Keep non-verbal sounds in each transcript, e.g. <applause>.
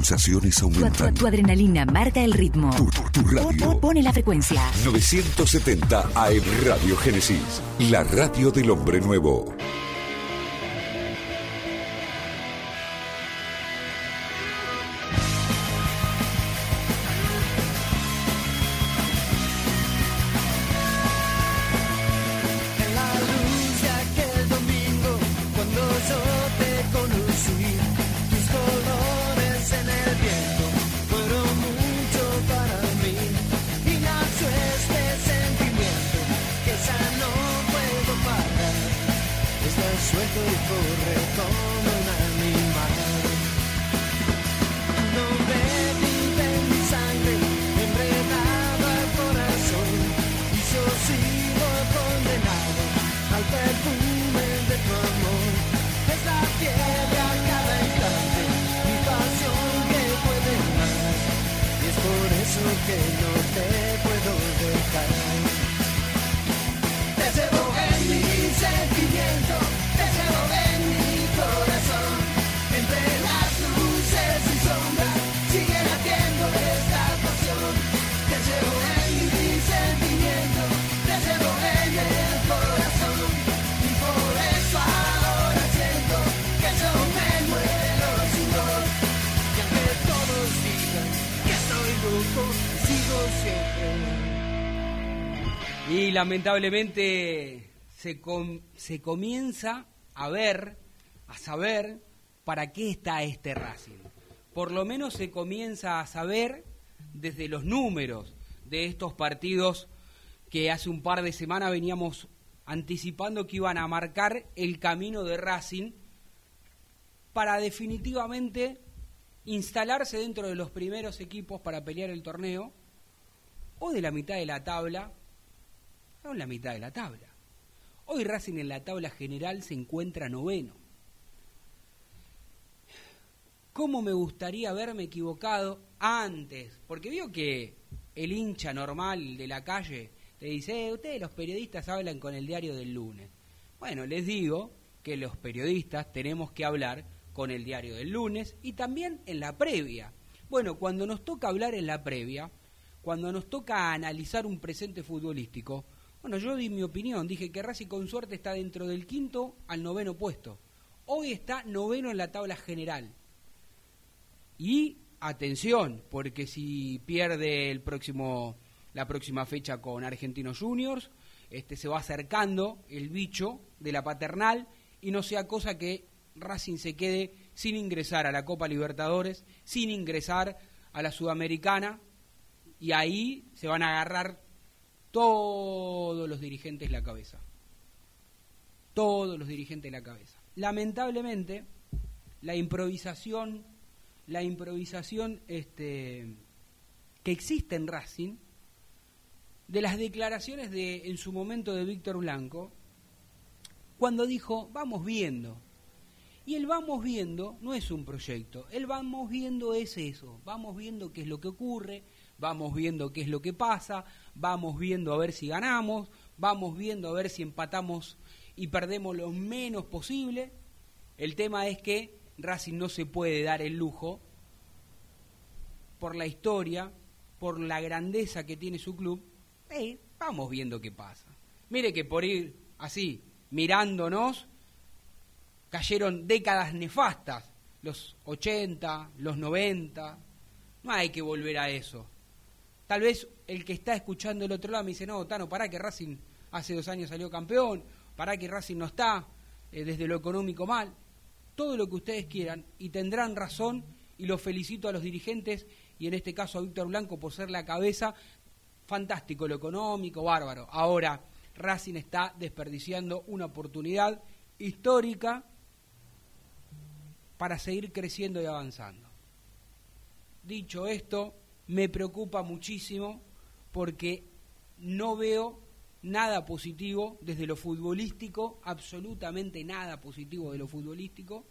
pulsaciones Tu, tu- aumentan. tu adrenalina marca el ritmo. Tu, tu- tu radio. Po- po- Pone la frecuencia. 970 AM Radio Génesis. La radio del hombre nuevo. Lamentablemente se, com- se comienza a ver, a saber para qué está este Racing. Por lo menos se comienza a saber desde los números de estos partidos que hace un par de semanas veníamos anticipando que iban a marcar el camino de Racing para definitivamente instalarse dentro de los primeros equipos para pelear el torneo o de la mitad de la tabla o en la mitad de la tabla. Hoy Racing en la tabla general se encuentra noveno. ¿Cómo me gustaría haberme equivocado antes? Porque vio que el hincha normal de la calle le dice, "Eh, ustedes los periodistas hablan con el diario del lunes. Bueno, les digo que los periodistas tenemos que hablar con el diario del lunes y también en la previa. Bueno, cuando nos toca hablar en la previa, cuando nos toca analizar un presente futbolístico, bueno, yo di mi opinión, dije que Racing con suerte está dentro del quinto al noveno puesto. Hoy está noveno en la tabla general. Y atención, porque si pierde el próximo la próxima fecha con Argentinos Juniors, este se va acercando el bicho de la paternal y no sea cosa que Racing se quede sin ingresar a la Copa Libertadores, sin ingresar a la Sudamericana y ahí se van a agarrar todos los dirigentes la cabeza. Todos los dirigentes la cabeza. Lamentablemente, la improvisación, la improvisación este, que existe en Racing, de las declaraciones de en su momento de Víctor Blanco, cuando dijo, vamos viendo. Y el vamos viendo no es un proyecto, el vamos viendo es eso, vamos viendo qué es lo que ocurre, vamos viendo qué es lo que pasa, vamos viendo a ver si ganamos, vamos viendo a ver si empatamos y perdemos lo menos posible. El tema es que Racing no se puede dar el lujo, por la historia, por la grandeza que tiene su club, vamos viendo qué pasa. Mire que por ir así, mirándonos, cayeron décadas nefastas, los 80, los 90, no hay que volver a eso. Tal vez el que está escuchando el otro lado me dice, no, Tano, para que Racing hace dos años salió campeón, para que Racing no está eh, desde lo económico mal, todo lo que ustedes quieran y tendrán razón y los felicito a los dirigentes y en este caso a Víctor Blanco por ser la cabeza, fantástico lo económico, bárbaro. Ahora Racing está desperdiciando una oportunidad histórica para seguir creciendo y avanzando. Dicho esto, me preocupa muchísimo porque no veo nada positivo desde lo futbolístico, absolutamente nada positivo de lo futbolístico.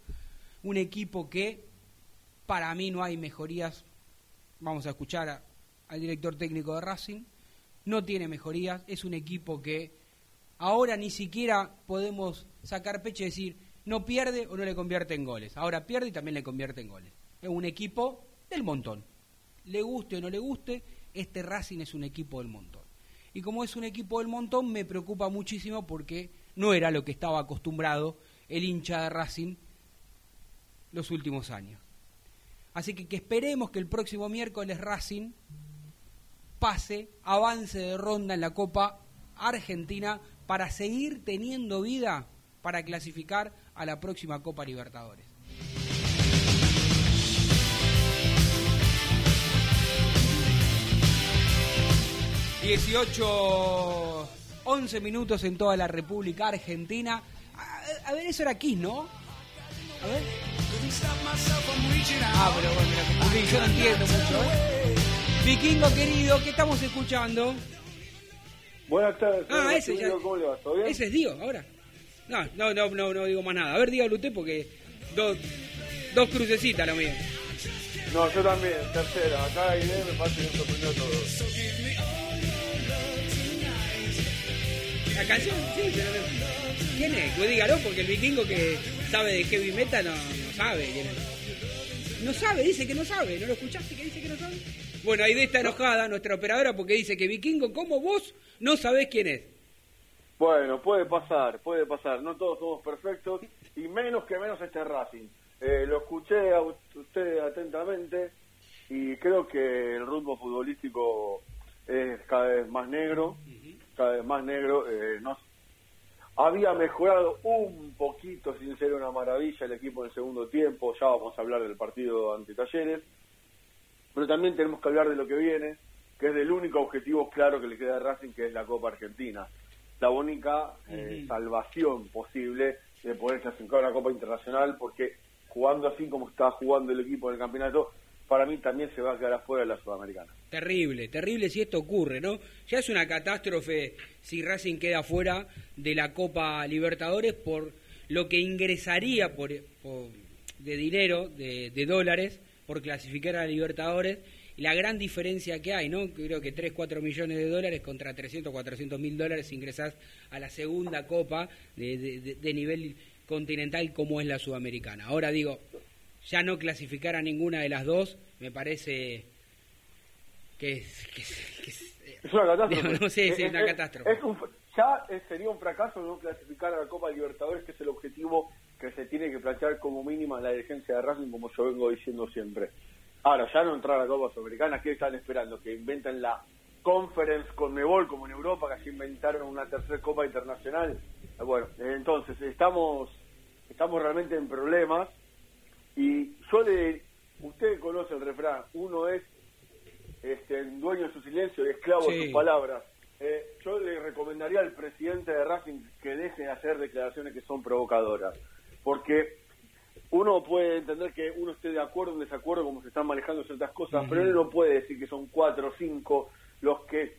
Un equipo que para mí no hay mejorías. Vamos a escuchar al director técnico de Racing. No tiene mejorías. Es un equipo que ahora ni siquiera podemos sacar pecho y decir no pierde o no le convierte en goles. Ahora pierde y también le convierte en goles. Es un equipo del montón. Le guste o no le guste, este Racing es un equipo del montón. Y como es un equipo del montón, me preocupa muchísimo porque no era lo que estaba acostumbrado el hincha de Racing los últimos años. Así que, que esperemos que el próximo miércoles Racing pase, avance de ronda en la Copa Argentina para seguir teniendo vida para clasificar a la próxima Copa Libertadores. ...18... 11 minutos en toda la República Argentina. A, a ver, eso era aquí, ¿no? A ver. Ah, pero bueno, confundí, yo no entiendo mucho, ¿eh? Vikingo querido, ¿qué estamos escuchando? Buenas tardes. Ah, ese ya. Martínez, ¿Cómo le va? ¿Todo bien? Ese es Dio, ahora. No, no, no, no, no digo más nada. A ver, dígalo usted porque dos, dos crucecitas lo mío. No, yo también, tercera. Acá Aide me parece que sorprendió todo. La canción, sí, pero... ¿Quién es? Pues dígalo porque el vikingo que sabe de heavy metal no, no sabe quién es. No sabe, dice que no sabe. ¿No lo escuchaste que dice que no sabe? Bueno, Aide está enojada, nuestra operadora, porque dice que vikingo, como vos, no sabés quién es. Bueno, puede pasar, puede pasar. No todos somos perfectos y menos que menos este Racing. Eh, lo escuché a usted atentamente y creo que el rumbo futbolístico es cada vez más negro, cada vez más negro. Eh, no, había mejorado un poquito, sin ser una maravilla, el equipo en el segundo tiempo. Ya vamos a hablar del partido ante Talleres. Pero también tenemos que hablar de lo que viene, que es del único objetivo claro que le queda a Racing, que es la Copa Argentina. La única eh, salvación posible de poder clasificar a la Copa Internacional, porque jugando así como está jugando el equipo del campeonato, para mí también se va a quedar afuera de la Sudamericana. Terrible, terrible si esto ocurre, ¿no? Ya es una catástrofe si Racing queda fuera de la Copa Libertadores por lo que ingresaría por, por- de dinero, de, dólares, por clasificar a Libertadores. La gran diferencia que hay, ¿no? Creo que 3, 4 millones de dólares contra 300, 400 mil dólares ingresás a la segunda Copa de nivel continental como es la Sudamericana. Ahora digo, ya no clasificar a ninguna de las dos me parece que es, que es- que es- eh, Es una catástrofe. No sé, Es- una catástrofe. un- ya sería un fracaso no clasificar a la Copa Libertadores, que es el objetivo que se tiene que plantear como mínima la dirigencia de Racing, como yo vengo diciendo siempre. Ahora, ya no entrar a la Copa Sudamericana, ¿qué están esperando? Que inventen la Conference con Mebol, como en Europa, que se inventaron una tercera Copa Internacional. Bueno, entonces, estamos, estamos realmente en problemas. Y yo le. Usted conoce el refrán: uno es este, dueño de su silencio y esclavo de sus palabras. Eh, yo le recomendaría al presidente de Racing que deje de hacer declaraciones que son provocadoras. Porque uno puede entender que uno esté de acuerdo o en desacuerdo como se están manejando ciertas cosas, pero él no puede decir que son cuatro o cinco los que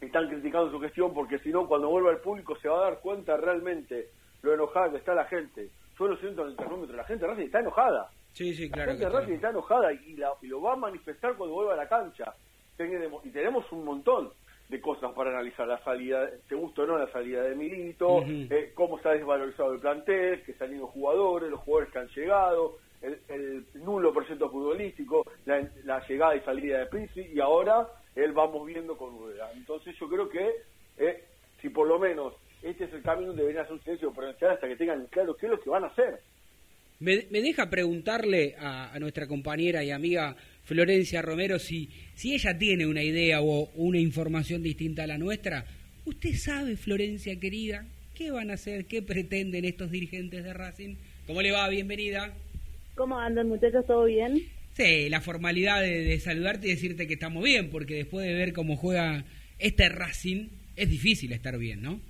están criticando su gestión, porque si no, cuando vuelva al público se va a dar cuenta realmente lo enojada que está la gente. Yo lo siento en el termómetro, la gente de Racing está enojada. Sí, sí, La claro. gente que de Racing está. enojada y, la- y lo va a manifestar cuando vuelva a la cancha. Tenemos- y tenemos un montón de cosas para analizar. La salida, te gusta o no, la salida de Milito, eh, cómo se ha desvalorizado el plantel, que ido jugadores, los jugadores que han llegado, el, el nulo proyecto futbolístico, la, la llegada y salida de Pizzi, y ahora él vamos viendo con Rueda. Entonces yo creo que eh, si por lo menos este es el camino, deberían hacer un silencio pronunciar hasta que tengan claro qué es lo que van a hacer. Me, me deja preguntarle a, a nuestra compañera y amiga Florencia Romero si, si ella tiene una idea o una información distinta a la nuestra. ¿Usted sabe, Florencia querida, qué van a hacer, qué pretenden estos dirigentes de Racing? ¿Cómo le va? Bienvenida. ¿Cómo andan muchachos? ¿Todo bien? Sí, la formalidad de, de saludarte y decirte que estamos bien, porque después de ver cómo juega este Racing, es difícil estar bien, ¿no?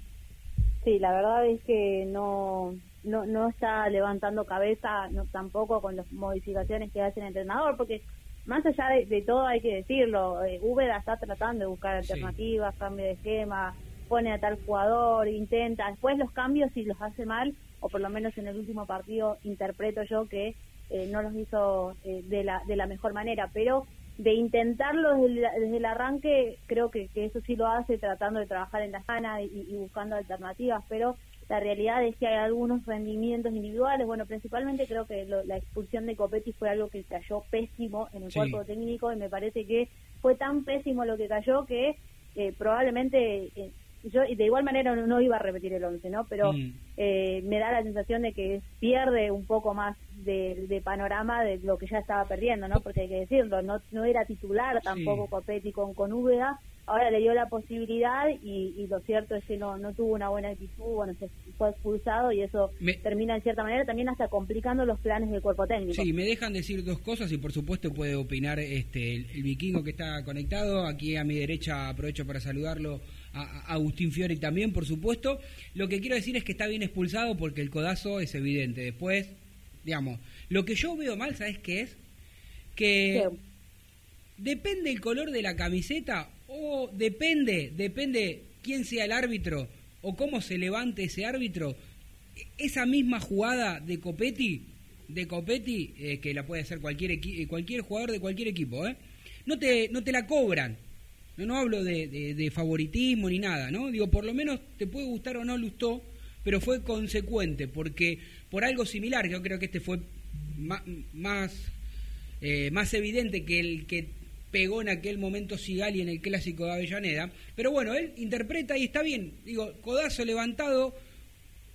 Sí, la verdad es que no no, no está levantando cabeza no, tampoco con las modificaciones que hace el entrenador, porque más allá de, de todo hay que decirlo, eh, Úbeda está tratando de buscar Sí. alternativas, cambio de esquema, pone a tal jugador, intenta, después los cambios si los hace mal, o por lo menos en el último partido interpreto yo que eh, no los hizo eh, de, la, de la mejor manera, pero de intentarlo desde, el- desde el arranque, creo que, que eso sí lo hace tratando de trabajar en la sana y, y buscando alternativas, pero la realidad es que hay algunos rendimientos individuales. Bueno, principalmente creo que lo- la expulsión de Copetti fue algo que cayó pésimo en el Sí. cuerpo técnico y me parece que fue tan pésimo lo que cayó que eh, probablemente eh, yo de igual manera no, no iba a repetir el 11, ¿no? Pero Mm. eh, me da la sensación de que pierde un poco más de, de panorama de lo que ya estaba perdiendo, ¿no? Porque hay que decirlo, no, no era titular tampoco Sí. Copetti con, con Úbeda, ahora le dio la posibilidad y, y lo cierto es que no, no tuvo una buena actitud, bueno, se fue expulsado y eso Me- termina en cierta manera también hasta complicando los planes del cuerpo técnico. Sí, me dejan decir dos cosas y por supuesto puede opinar este el, el vikingo que está conectado. Aquí a mi derecha aprovecho para saludarlo a, a Agustín Fiori también, por supuesto. Lo que quiero decir es que está bien expulsado porque el codazo es evidente. Después, digamos, lo que yo veo mal, ¿sabes qué es? Que Sí. depende el color de la camiseta o depende, depende quién sea el árbitro o cómo se levante ese árbitro. Esa misma jugada de Copetti, de Copetti, eh, que la puede hacer cualquier cualquier jugador de cualquier equipo, ¿eh? no te no te la cobran. No, hablo de, favoritismo ni nada, ¿no? Digo, por lo menos te puede gustar o no Lustó, pero fue consecuente, porque por algo similar, yo creo que este fue ma- más eh, más evidente que el que pegó en aquel momento Sigali en el clásico de Avellaneda. Pero bueno, él interpreta y está bien. Digo, codazo levantado,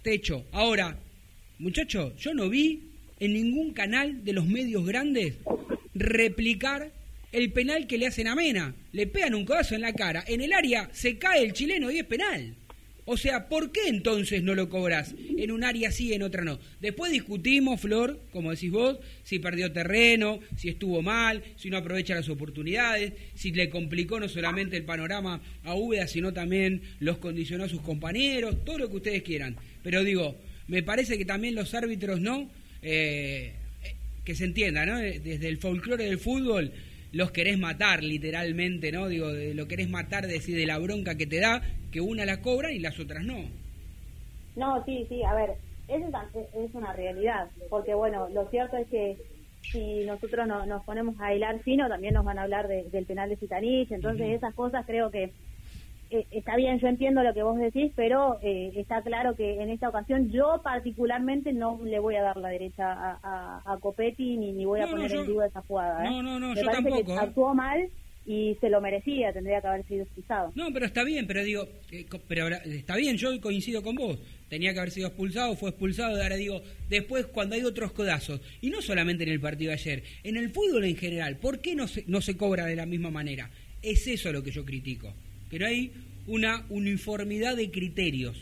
techo. Ahora, muchacho, yo no vi en ningún canal de los medios grandes replicar el penal que le hacen a Mena. Le pegan un codazo en la cara. En el área se cae el chileno y es penal. O sea, ¿por qué entonces no lo cobras? En un área sí, en otra no. Después discutimos, Flor, como decís vos, si perdió terreno, si estuvo mal, si no aprovecha las oportunidades, si le complicó no solamente el panorama a Úbeda, sino también los condicionó a sus compañeros, todo lo que ustedes quieran. Pero digo, me parece que también los árbitros, ¿no? Eh, eh, que se entienda, ¿no? Eh, Desde el folclore del fútbol los querés matar, literalmente, ¿no? Digo, de- lo querés matar, decir, de la bronca que te da, que una la cobran y las otras no. No, sí, sí, a ver, eso es, una realidad, porque bueno, lo cierto es que si nosotros no- nos ponemos a hilar fino, también nos van a hablar de- del penal de Citanich, entonces esas cosas creo que eh, está bien, yo entiendo lo que vos decís, pero eh, está claro que en esta ocasión yo particularmente no le voy a dar la derecha a, a, a Copetti ni, ni voy a No, no, poner yo- en duda esa jugada. ¿eh? No, no, no, Me yo parece tampoco, que ¿eh? actuó mal y se lo merecía, tendría que haber sido expulsado. No, pero está bien, pero digo, eh, pero ahora, está bien, yo coincido con vos. Tenía que haber sido expulsado, fue expulsado, y ahora digo, después cuando hay otros codazos, y no solamente en el partido de ayer, en el fútbol en general, ¿por qué no se, no se cobra de la misma manera? Es eso lo que yo critico. Pero hay una uniformidad de criterios.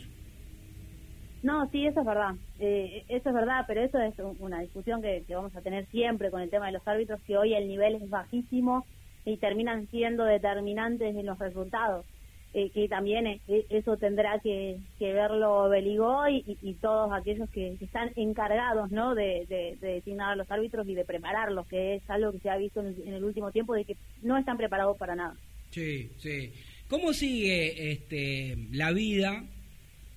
No, sí, eso es verdad. Eh, eso es verdad, pero eso es un- una discusión que, que vamos a tener siempre con el tema de los árbitros, que hoy el nivel es bajísimo y terminan siendo determinantes en los resultados. Eh, que también eh, eh, eso tendrá que, que verlo Beligó y, y- todos aquellos que, que están encargados ¿no? de, de- de designar a los árbitros y de prepararlos, que es algo que se ha visto en, en el último tiempo de que no están preparados para nada. Sí, sí. ¿Cómo sigue este, la vida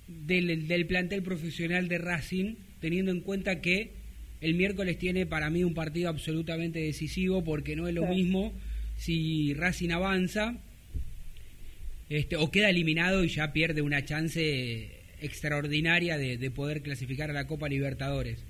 del, del plantel profesional de Racing, teniendo en cuenta que el miércoles tiene para mí un partido absolutamente decisivo, porque no es lo Sí. mismo si Racing avanza este, o queda eliminado y ya pierde una chance extraordinaria de, de poder clasificar a la Copa Libertadores.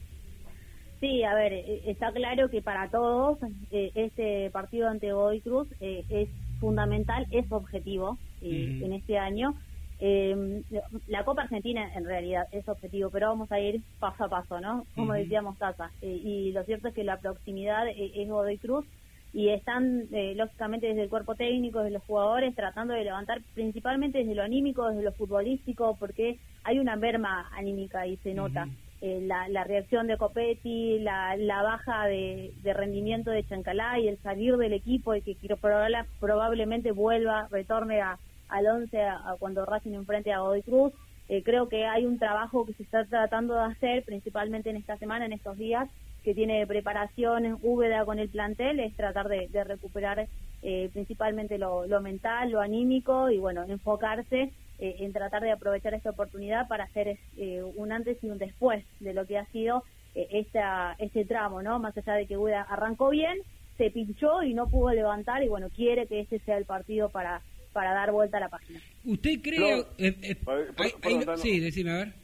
Sí, a ver, eh, está claro que para todos eh, este partido ante Godoy Cruz eh, es fundamental, es objetivo eh, en este año. Eh, la Copa Argentina en realidad es objetivo, pero vamos a ir paso a paso, ¿no? Como decíamos Tata. Eh, y lo cierto es que la proximidad eh, es Godoy Cruz y están, eh, lógicamente, desde el cuerpo técnico, desde los jugadores, tratando de levantar principalmente desde lo anímico, desde lo futbolístico, porque hay una merma anímica y se nota. Eh, la, reacción de Copetti, la, baja de, rendimiento de Chancalá y el salir del equipo y que quiero proba- probablemente vuelva, retorne a, al 11 a, cuando Racing enfrente a Godoy Cruz. Eh, creo que hay un trabajo que se está tratando de hacer, principalmente en esta semana, en estos días, que tiene preparación húmeda con el plantel, es tratar de, de recuperar eh, principalmente lo, lo mental, lo anímico y bueno, enfocarse eh, en tratar de aprovechar esta oportunidad para hacer eh, un antes y un después de lo que ha sido eh, esta, este tramo, ¿no? Más allá de que Buda arrancó bien, se pinchó y no pudo levantar y bueno, quiere que este sea el partido para, para dar vuelta a la página. ¿Usted cree... Flor, eh, eh, hay- hay- sí, decime, a ver.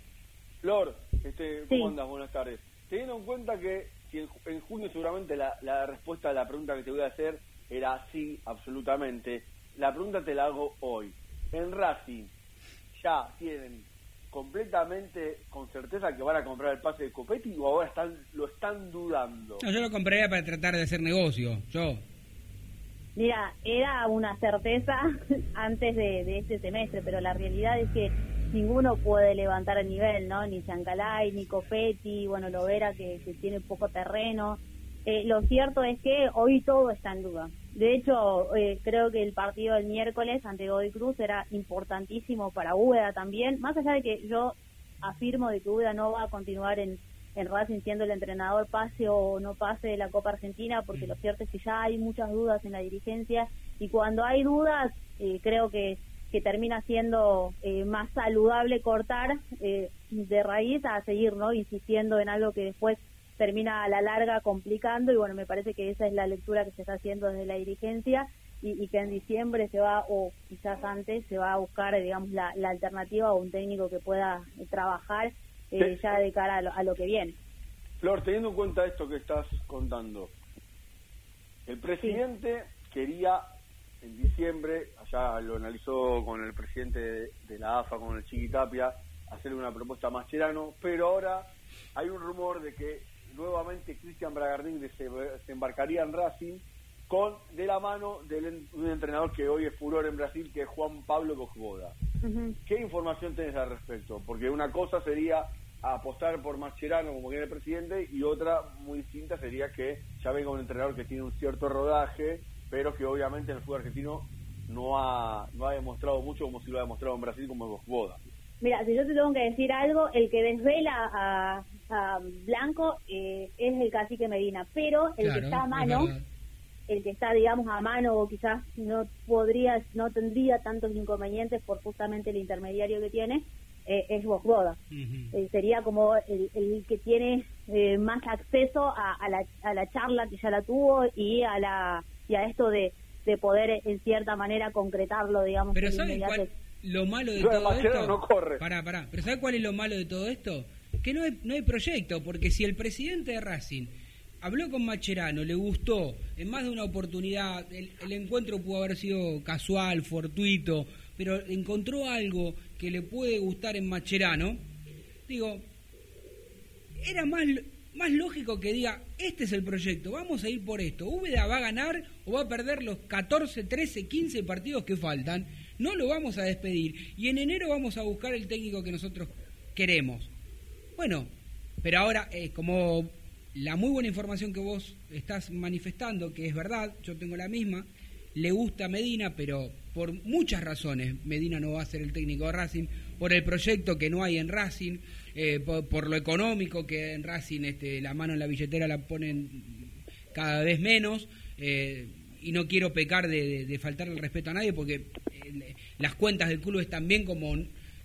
Flor, este, Sí. ¿cómo andas? Buenas tardes. Teniendo en cuenta que si en, en junio seguramente la, la respuesta a la pregunta que te voy a hacer era sí, absolutamente. La pregunta te la hago hoy. En Racing, ¿ya tienen completamente con certeza que van a comprar el pase de Copetti o ahora están lo están dudando? No, yo lo compraría para tratar de hacer negocio. Yo. Mira, era una certeza <laughs> antes de, de este semestre, pero la realidad es que ninguno puede levantar el nivel, ¿no? Ni Chancalay, ni Copetti, bueno, Lovera que, que tiene poco terreno. Eh, lo cierto es que hoy todo está en duda. De hecho, eh, creo que el partido del miércoles ante Godoy Cruz era importantísimo para Úbeda también, más allá de que yo afirmo de que Úbeda no va a continuar en, en Racing siendo el entrenador pase o no pase de la Copa Argentina, porque lo cierto es que ya hay muchas dudas en la dirigencia y cuando hay dudas eh, creo que, que termina siendo eh, más saludable cortar eh, de raíz a seguir no insistiendo en algo que después termina a la larga complicando y bueno, me parece que esa es la lectura que se está haciendo desde la dirigencia y, y que en diciembre se va, o quizás antes, se va a buscar, digamos, la, la alternativa o un técnico que pueda trabajar eh, Sí. ya de cara a lo, a lo que viene. Flor, teniendo en cuenta esto que estás contando, el presidente quería en diciembre, allá lo analizó con el presidente de, de la AFA, con el Chiquitapia, hacerle una propuesta a Mascherano, pero ahora hay un rumor de que nuevamente Cristian Bragardín se, se embarcaría en Racing con de la mano de un entrenador que hoy es furor en Brasil, que es Juan Pablo Bojboda. Ujú. ¿Qué información tenés al respecto? Porque una cosa sería apostar por Mascherano como viene el presidente y otra muy distinta sería que ya venga un entrenador que tiene un cierto rodaje, pero que obviamente en el fútbol argentino no ha, no ha demostrado mucho como si lo ha demostrado en Brasil como Boda. Mira, si yo te tengo que decir algo, el que desvela a, a Blanco eh, es el cacique Medina, pero el Claro, que está a mano, el que está, digamos, a mano o quizás no podría, no tendría tantos inconvenientes por justamente el intermediario que tiene, eh, es Bosboda. Eh, sería como el, el que tiene eh, más acceso a, a la, a la charla que ya la tuvo y a la y a esto de, de poder en cierta manera concretarlo, digamos. Pero en ¿sabes inmediato. cuál lo malo de todo esto? no corre. Pará, pará. Pero ¿sabes cuál es lo malo de todo esto? Que no hay, no hay proyecto, porque si el presidente de Racing habló con Macherano, le gustó, en más de una oportunidad, el, encuentro pudo haber sido casual, fortuito, pero encontró algo que le puede gustar en Macherano, digo, era más, más lógico que diga, este es el proyecto, vamos a ir por esto. Úbeda va a ganar o va a perder los 14, 13, 15 partidos que faltan. No lo vamos a despedir. Y en enero vamos a buscar el técnico que nosotros queremos. Bueno, pero ahora, eh, como la muy buena información que vos estás manifestando, que es verdad, yo tengo la misma, le gusta Medina, pero por muchas razones Medina no va a ser el técnico de Racing, por el proyecto que no hay en Racing, eh, por, lo económico que en Racing este, la mano en la billetera la ponen cada vez menos, eh, y no quiero pecar de, de, faltarle el respeto a nadie porque las cuentas del club están bien como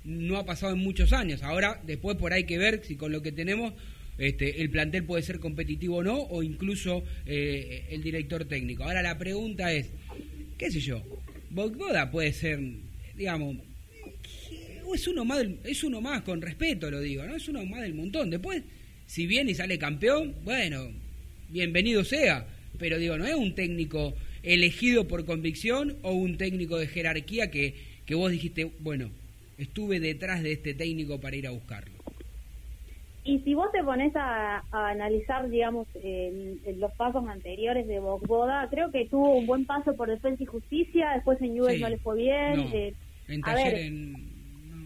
no ha pasado en muchos años. Ahora, después por ahí hay que ver si con lo que tenemos este, el plantel puede ser competitivo o no, o incluso eh, el director técnico. Ahora la pregunta es, qué sé yo, Bogboda puede ser, digamos, es uno más, es uno más con respeto lo digo, ¿no? Es uno más del montón. Después, si viene y sale campeón, bueno, bienvenido sea, pero digo, no es un técnico elegido por convicción o un técnico de jerarquía que, que vos dijiste, bueno, estuve detrás de este técnico para ir a buscarlo. Y si vos te pones a, a analizar, digamos, el- los pasos anteriores de Bogboda, creo que tuvo un buen paso por Defensa y Justicia, después en Juve Sí. no le fue bien. No, eh, en a taller ver, en...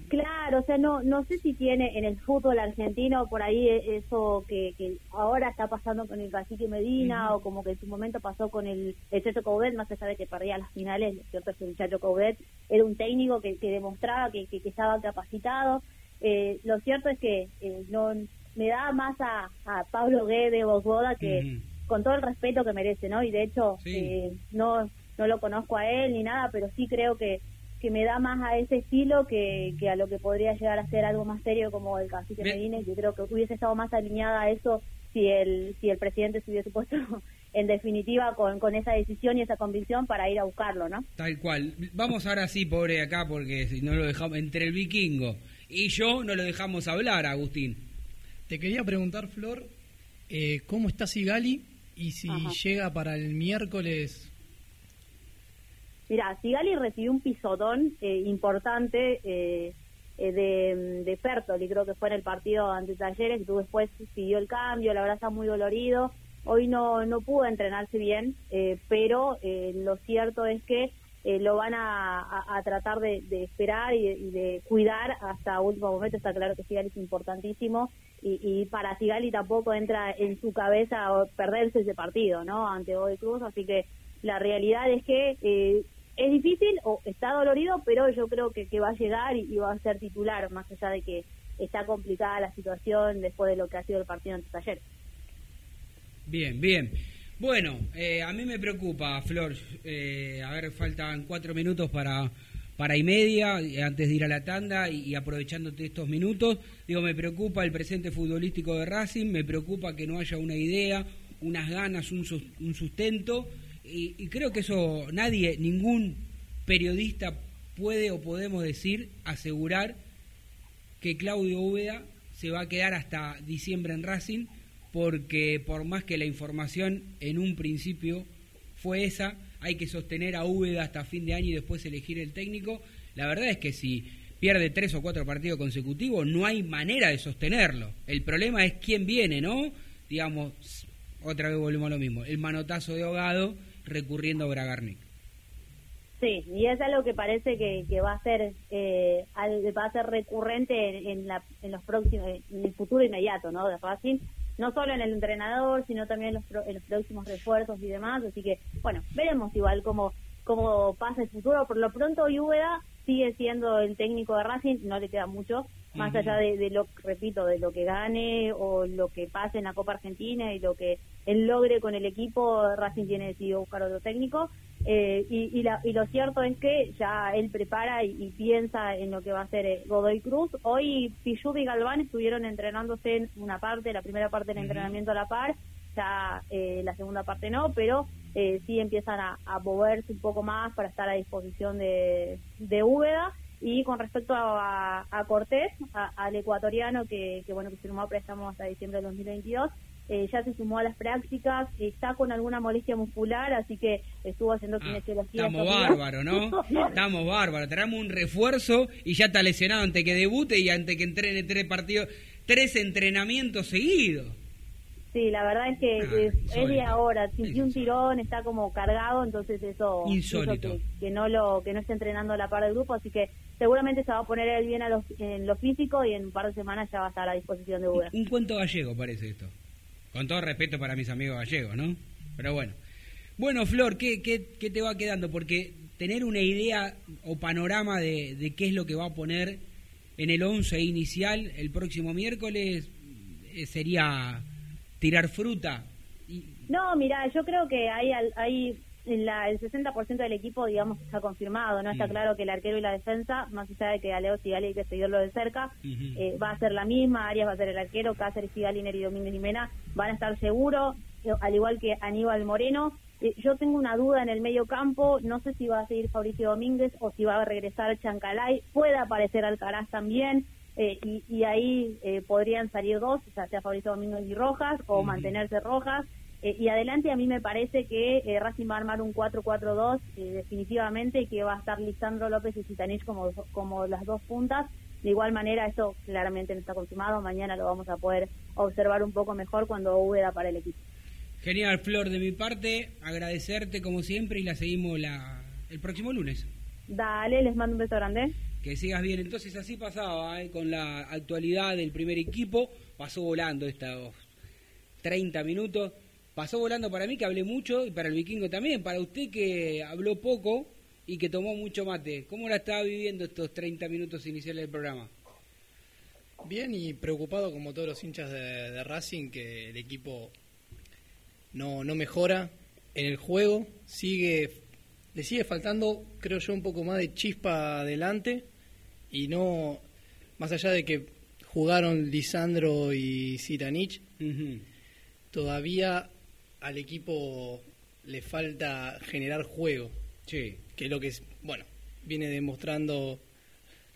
Claro, o sea, no no sé si tiene en el fútbol argentino por ahí e- eso que, que ahora está pasando con el Cacique Medina o como que en su momento pasó con el, el Chacho Coudet, más allá de que perdía las finales, cierto es que el Chacho Coudet era un técnico que, que demostraba que, que, que estaba capacitado. Eh, lo cierto es que eh, no me da más a, a Pablo Guede Bosboda que con todo el respeto que merece, ¿no? Y de hecho Sí. eh, no no lo conozco a él ni nada, pero sí creo que que me da más a ese estilo que, que a lo que podría llegar a ser algo más serio como el cacique. Medina yo creo que hubiese estado más alineada a eso si el si el presidente se hubiese puesto <laughs> en definitiva con, con esa decisión y esa convicción para ir a buscarlo, ¿no? Tal cual. Vamos ahora sí, pobre acá, porque si no lo dejamos entre el vikingo y yo no lo dejamos hablar, Agustín. Te quería preguntar, Flor, eh, ¿cómo está Sigali? Y si Ajá. llega para el miércoles. Mira, Sigali recibió un pisotón eh, importante eh, eh, de, de Fertoli, creo que fue en el partido ante Talleres, que después pidió el cambio, la verdad está muy dolorido. Hoy no, no pudo entrenarse bien, eh, pero eh, lo cierto es que lo van a, a- tratar de, de esperar y de, cuidar hasta último momento. Está claro que Sigali es importantísimo y, y para Sigali tampoco entra en su cabeza perderse ese partido, ¿no? Ante Godoy Cruz, así que la realidad es que eh, es difícil o está dolorido, pero yo creo que, va a llegar y, va a ser titular, más allá de que está complicada la situación después de lo que ha sido el partido ante Talleres. Bien, bien. Bueno, eh, a mí me preocupa, Flor. Eh, a ver, faltan cuatro minutos para, para y media, eh, antes de ir a la tanda y, y aprovechándote estos minutos. Digo, me preocupa el presente futbolístico de Racing, me preocupa que no haya una idea, unas ganas, un, un sustento. Y, y creo que eso nadie, ningún periodista puede o podemos decir, asegurar que Claudio Úbeda se va a quedar hasta diciembre en Racing, porque por más que la información en un principio fue esa, hay que sostener a Úbeda hasta fin de año y después elegir el técnico. La verdad es que si pierde tres o cuatro partidos consecutivos, no hay manera de sostenerlo. El problema es quién viene, ¿no? Digamos, otra vez volvemos a lo mismo, el manotazo de ahogado recurriendo a Bragarnik. Sí, y es algo que parece que, que va a ser eh, va a ser recurrente en, en la, en los próximos en el futuro inmediato, ¿no? De Racing, no solo en el entrenador, sino también en los, pro- en los próximos refuerzos y demás. Así que, bueno, veremos igual cómo cómo pasa el futuro. Por lo pronto, Úbeda sigue siendo el técnico de Racing, no le queda mucho, más allá de, de lo, repito, de lo que gane o lo que pase en la Copa Argentina y lo que él logre con el equipo, Racing tiene decidido buscar otro técnico. Eh, y, y, la- y lo cierto es que ya él prepara y, y piensa en lo que va a ser eh, Godoy Cruz. Hoy Pichud y Galván estuvieron entrenándose en una parte, la primera parte del entrenamiento a la par, ya eh, la segunda parte no, pero eh, sí empiezan a, a moverse un poco más para estar a disposición de, de Úbeda. Y con respecto a, a Cortés, al ecuatoriano que, que bueno que firmó préstamo hasta diciembre del 2022, eh, ya se sumó a las prácticas, está con alguna molestia muscular, así que estuvo haciendo Ah, kinesiología. estamos bárbaros, ¿no? Estamos bárbaros. Tenemos un refuerzo y ya está lesionado antes que debute y antes que entrene tres partidos, tres entrenamientos seguidos. Sí, la verdad es que Ah, es, de ahora. Sintió un tirón, está como cargado, entonces eso Insólito. que, que no lo que no esté entrenando a la par del grupo, así que seguramente se va a poner él bien a los- en lo físico y en un par de semanas ya va a estar a disposición de Uber. Un cuento gallego parece esto. Con todo respeto para mis amigos gallegos, ¿no? Pero bueno. Bueno, Flor, ¿qué, qué, qué te va quedando? Porque tener una idea o panorama de, de qué es lo que va a poner en el 11 inicial el próximo miércoles eh, sería tirar fruta. Y, No, mira, yo creo que hay, al- hay la, el 60% del equipo, digamos, está confirmado, ¿no? Está Mm. claro que el arquero y la defensa, más allá de que a Leo Sigali hay que seguirlo de cerca, eh, va a ser la misma, Arias va a ser el arquero, Cáceres, Sigali, Neri, Domínguez y Mena van a estar seguros, eh, al igual que Aníbal Moreno. Eh, yo tengo una duda en el medio campo, no sé si va a seguir Fabricio Domínguez o si va a regresar Chancalay, puede aparecer Alcaraz también, eh, y, y ahí eh, podrían salir dos, ya sea Fabricio Domínguez y Rojas, o mantenerse Rojas. Eh, y adelante a mí me parece que eh, Racing va a armar un 4-4-2 eh, definitivamente y que va a estar Lisandro López y Zitanich como, como las dos puntas. De igual manera, eso claramente no está confirmado. Mañana lo vamos a poder observar un poco mejor cuando Úbeda para el equipo. Genial, Flor, de mi parte, agradecerte como siempre y la seguimos la, el próximo lunes. Dale, les mando un beso grande. Que sigas bien. Entonces así pasaba, ¿eh? con la actualidad del primer equipo. Pasó volando estos 30 minutos. Pasó volando para mí, que hablé mucho, y para el vikingo también. Para usted que habló poco y que tomó mucho mate. ¿Cómo la estaba viviendo estos 30 minutos iniciales del programa? Bien y preocupado como todos los hinchas de, de Racing que el equipo no, no mejora en el juego, sigue le sigue faltando, creo yo, un poco más de chispa adelante y no, más allá de que jugaron Lisandro y Zitanich, Ujú. todavía al equipo le falta generar juego, Sí. que es lo que, bueno, viene demostrando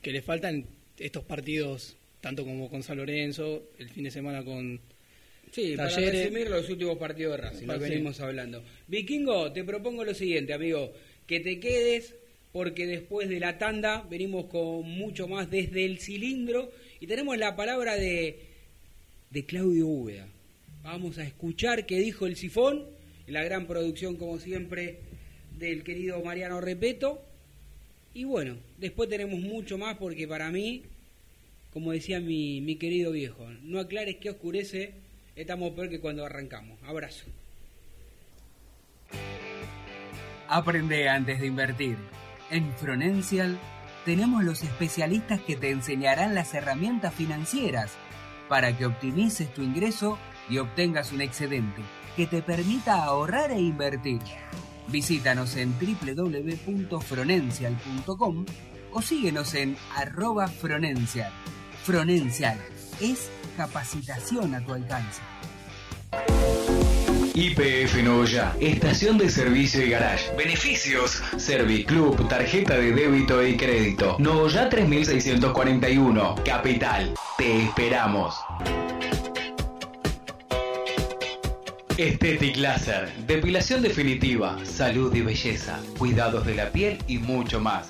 que le falta en, estos partidos, tanto como con San Lorenzo, el fin de semana con Sí, para Talleres. resumir los últimos partidos de Racing, lo venimos hablando. Vikingo, te propongo lo siguiente, amigo, que te quedes porque después de la tanda venimos con mucho más desde el cilindro y tenemos la palabra de, de Claudio Úbeda. Vamos a escuchar qué dijo el sifón, la gran producción como siempre del querido Mariano Repeto. Y bueno, después tenemos mucho más porque para mí, como decía mi, mi querido viejo, no aclares que oscurece, estamos peor que cuando arrancamos. Abrazo. Aprende antes de invertir. En Fronencial tenemos los especialistas que te enseñarán las herramientas financieras para que optimices tu ingreso y obtengas un excedente que te permita ahorrar e invertir. Visítanos en www.fronencial.com o síguenos en arroba Fronencial. Fronencial es capacitación a tu alcance. IPF Novoya, estación de servicio y garage. Beneficios: Serviclub, tarjeta de débito y crédito. Novoya 3641, Capital. Te esperamos. Estetic Laser, depilación definitiva, salud y belleza, cuidados de la piel y mucho más.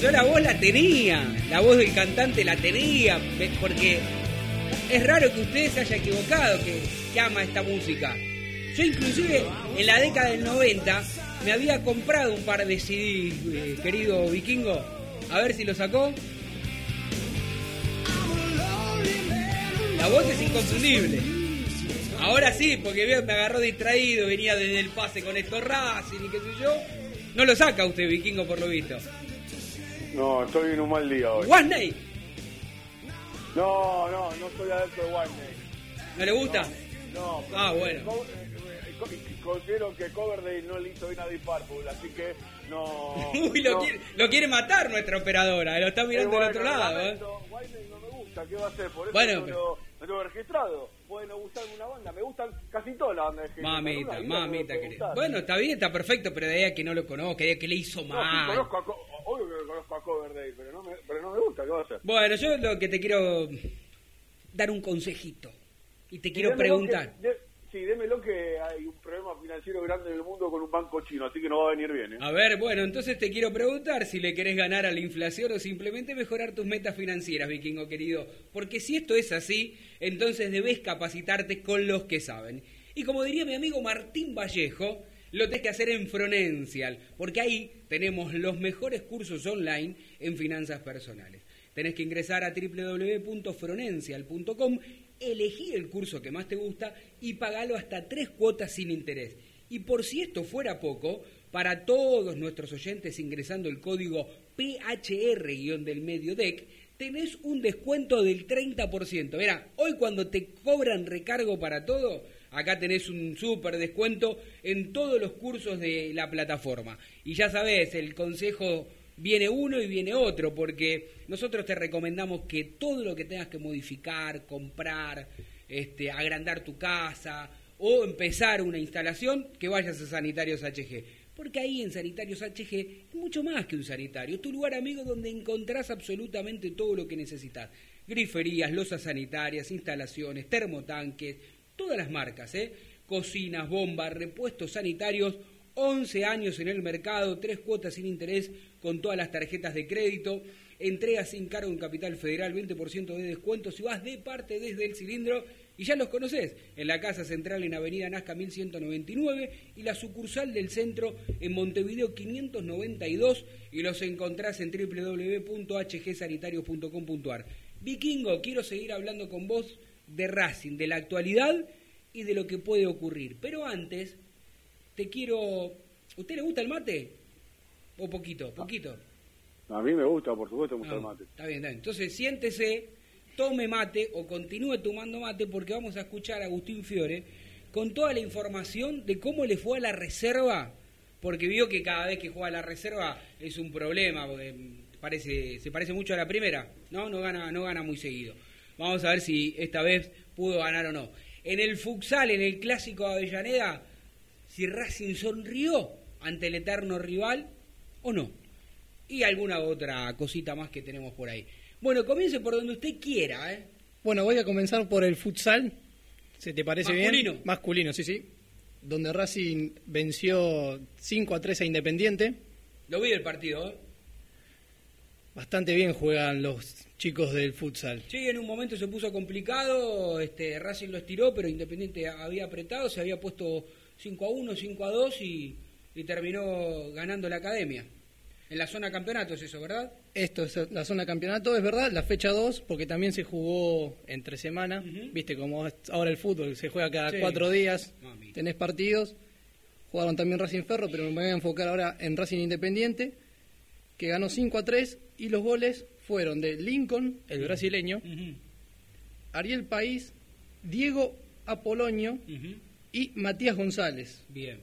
Yo, la voz la tenía, la voz del cantante la tenía, porque es raro que usted se haya equivocado, que, que ama esta música. Yo inclusive en la década del 90 me había comprado un par de CDs, eh, querido vikingo, a ver si lo sacó. La voz es inconfundible. Ahora sí, porque veo, me agarró distraído, venía desde el pase con estos Racing y qué sé yo. No lo saca usted, vikingo, por lo visto. No, estoy en un mal día hoy. One No, no, no soy adepto de One ¿No le gusta? No, Ah, bueno. Eh, eh, co- Considero que Coverdale no le hizo bien a Deep Purple, así que no. <laughs> Uy, lo, no. quiere, lo quiere matar nuestra operadora, lo está mirando del otro lado. ¿eh? lamento, Wayne no me gusta, ¿qué va a hacer? Por eso Bueno, no, pero- no lo he registrado. Puede no gustarme una banda, me gustan casi todas las bandas de. Mamita, no mamita, querida. gustar. Bueno, está bien, está perfecto, pero de ahí a que no lo conozca, de ahí a que le hizo No, sí, mal. conozco a, que conozco a Coverdale, pero no, me, pero no me gusta, ¿qué va a hacer? Bueno, yo lo que te quiero dar un consejito y te quiero preguntar. que- de- sí, démelo que hay un problema financiero grande en el mundo con un banco chino, así que no va a venir bien, ¿eh? A ver, bueno, entonces te quiero preguntar si le querés ganar a la inflación o simplemente mejorar tus metas financieras, vikingo querido. Porque si esto es así, entonces debes capacitarte con los que saben. Y como diría mi amigo Martín Vallejo, lo tenés que hacer en Fronencial, porque ahí tenemos los mejores cursos online en finanzas personales. Tenés que ingresar a www.fronencial.com, elegí el curso que más te gusta y pagalo hasta tres cuotas sin interés. Y por si esto fuera poco, para todos nuestros oyentes ingresando el código PHR-del medio DEC, tenés un descuento del 30%. Verá, hoy cuando te cobran recargo para todo, acá tenés un súper descuento en todos los cursos de la plataforma. Y ya sabés, el consejo viene uno y viene otro, porque nosotros te recomendamos que todo lo que tengas que modificar, comprar, este, agrandar tu casa o empezar una instalación, que vayas a Sanitarios HG. Porque ahí en Sanitarios HG es mucho más que un sanitario, es tu lugar amigo donde encontrás absolutamente todo lo que necesitas. Griferías, losas sanitarias, instalaciones, termotanques, todas las marcas, ¿eh? cocinas, bombas, repuestos sanitarios, 11 años en el mercado, tres cuotas sin interés con todas las tarjetas de crédito, entrega sin cargo en Capital Federal, 20% de descuento si vas de parte desde el cilindro y ya los conoces, en la Casa Central en Avenida Nazca 1199 y la sucursal del centro en Montevideo 592 y los encontrás en www.hgsanitarios.com.ar. Vikingo, quiero seguir hablando con vos de Racing, de la actualidad y de lo que puede ocurrir. Pero antes, te quiero... ¿Usted le gusta el mate? ¿O poquito? Poquito. A mí me gusta, por supuesto, mucho el No, mate. Está bien, está bien. Entonces siéntese, tome mate o continúe tomando mate porque vamos a escuchar a Agustín Fiore con toda la información de cómo le fue a la reserva, porque vio que cada vez que juega a la reserva es un problema, porque parece, se parece mucho a la primera, ¿no? No gana, no gana muy seguido. Vamos a ver si esta vez pudo ganar o no. En el futsal, en el clásico de Avellaneda, si Racing sonrió ante el eterno rival o no y alguna otra cosita más que tenemos por ahí. Bueno, comience por donde usted quiera, ¿eh? Bueno, voy a comenzar por el futsal. ¿Se te parece Masculino. bien? Masculino, sí, sí. Donde Racing venció 5 a 3 a Independiente. Lo vi el partido, ¿eh? Bastante bien juegan los chicos del futsal. Sí, en un momento se puso complicado, este, Racing lo estiró, pero Independiente había apretado, se había puesto 5 a 1, 5 a 2 y, y terminó ganando la academia. En la zona campeonato es eso, ¿verdad? Esto es la zona campeonato, es verdad, la fecha 2, porque también se jugó entre semana. Viste como ahora el fútbol, se juega cada Sí. cuatro días, Mami. tenés partidos. Jugaron también Racing Ferro, pero me voy a enfocar ahora en Racing Independiente, que ganó 5 a 3 y los goles fueron de Lincoln, el brasileño, Ariel País, Diego Apolonio y Matías González. Bien.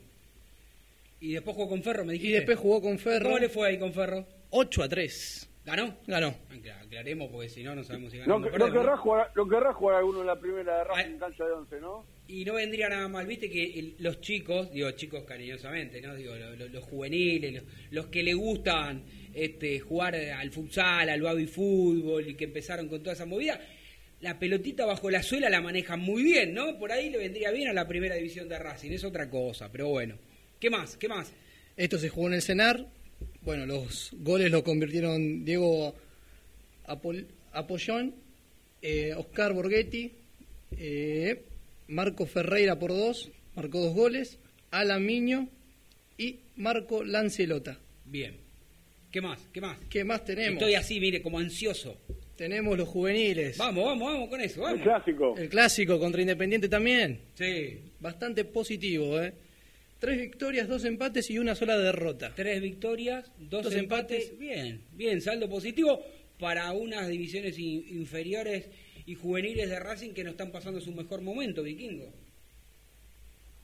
Y después jugó con Ferro, me Y dijiste. después jugó con Ferro ¿Cómo le fue ahí con Ferro? 8 a 3. ¿Ganó? Ganó. Acla- Aclaremos porque si no, no sabemos si o no, ¿no? querrá jugar, no querrá jugar alguno en la primera de Racing Ay. en cancha de once, ¿no? Y no vendría nada mal, viste que el- los chicos, digo chicos cariñosamente, ¿no? Digo, lo- lo- los, juveniles, los que le gustan este, jugar al futsal, al baby fútbol y que empezaron con toda esa movida, la pelotita bajo la suela la manejan muy bien, ¿no? Por ahí le vendría bien a la primera división de Racing, es otra cosa, pero bueno. ¿Qué más? ¿Qué más? Esto se jugó en el Cenar. Bueno, los goles lo convirtieron Diego Apol- Apollón, eh, Oscar Borghetti, eh, Marco Ferreira por dos, marcó dos goles, Alan Miño y Marco Lancelota. Bien. ¿Qué más? ¿Qué más? ¿Qué más tenemos? Estoy así, mire, como ansioso. Tenemos los juveniles. Vamos, vamos, vamos con eso, El clásico. El clásico contra Independiente también. Sí. Bastante positivo, ¿eh? Tres victorias, dos empates y una sola derrota. Tres victorias, dos, Dos empates. empates. Bien, bien, saldo positivo para unas divisiones in- inferiores y juveniles de Racing que no están pasando su mejor momento, vikingo.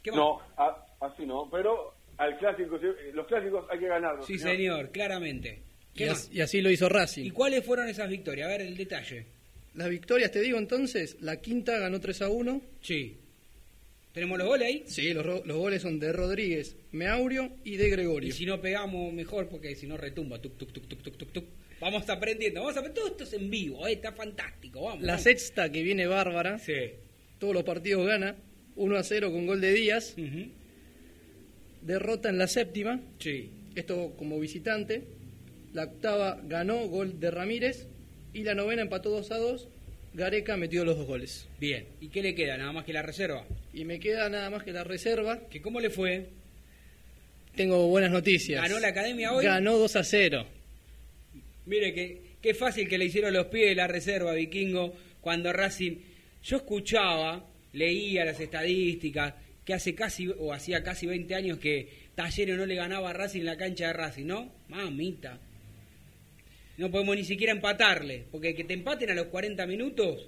¿Qué más? No, a- así no, pero al clásico, sí, los clásicos hay que ganarlos. Sí, señor, claramente. ¿Qué Y, más? as- y así lo hizo Racing. ¿Y cuáles fueron esas victorias? A ver el detalle. Las victorias, te digo entonces, la quinta ganó 3 a 1. Sí. ¿Tenemos los goles ahí? Sí, los, ro- los goles son de Rodríguez, Meaurio y de Gregorio. Y si no pegamos, mejor, porque si no retumba. Tuc, tuc, tuc, tuc, tuc, tuc, tuc. Vamos aprendiendo, vamos a Todo esto es en vivo, eh, está fantástico. Vamos. La vamos. sexta que viene bárbara, Sí. todos los partidos gana, 1 a 0 con gol de Díaz. Ujú. Derrota en la séptima, Sí. esto como visitante. La octava ganó, gol de Ramírez. Y la novena empató 2 a 2. Gareca metió los dos goles. Bien. ¿Y qué le queda? Nada más que la reserva. Y me queda nada más que la reserva. ¿Que ¿Cómo le fue? Tengo buenas noticias. ¿Ganó la academia hoy? Ganó 2 a 0. Mire, que, qué fácil que le hicieron los pies de la reserva, Vikingo, cuando Racing... Yo escuchaba, leía las estadísticas, que hace casi, o hacía casi 20 años que Talleres no le ganaba a Racing en la cancha de Racing, ¿no? Mamita. No podemos ni siquiera empatarle, porque que te empaten a los 40 minutos,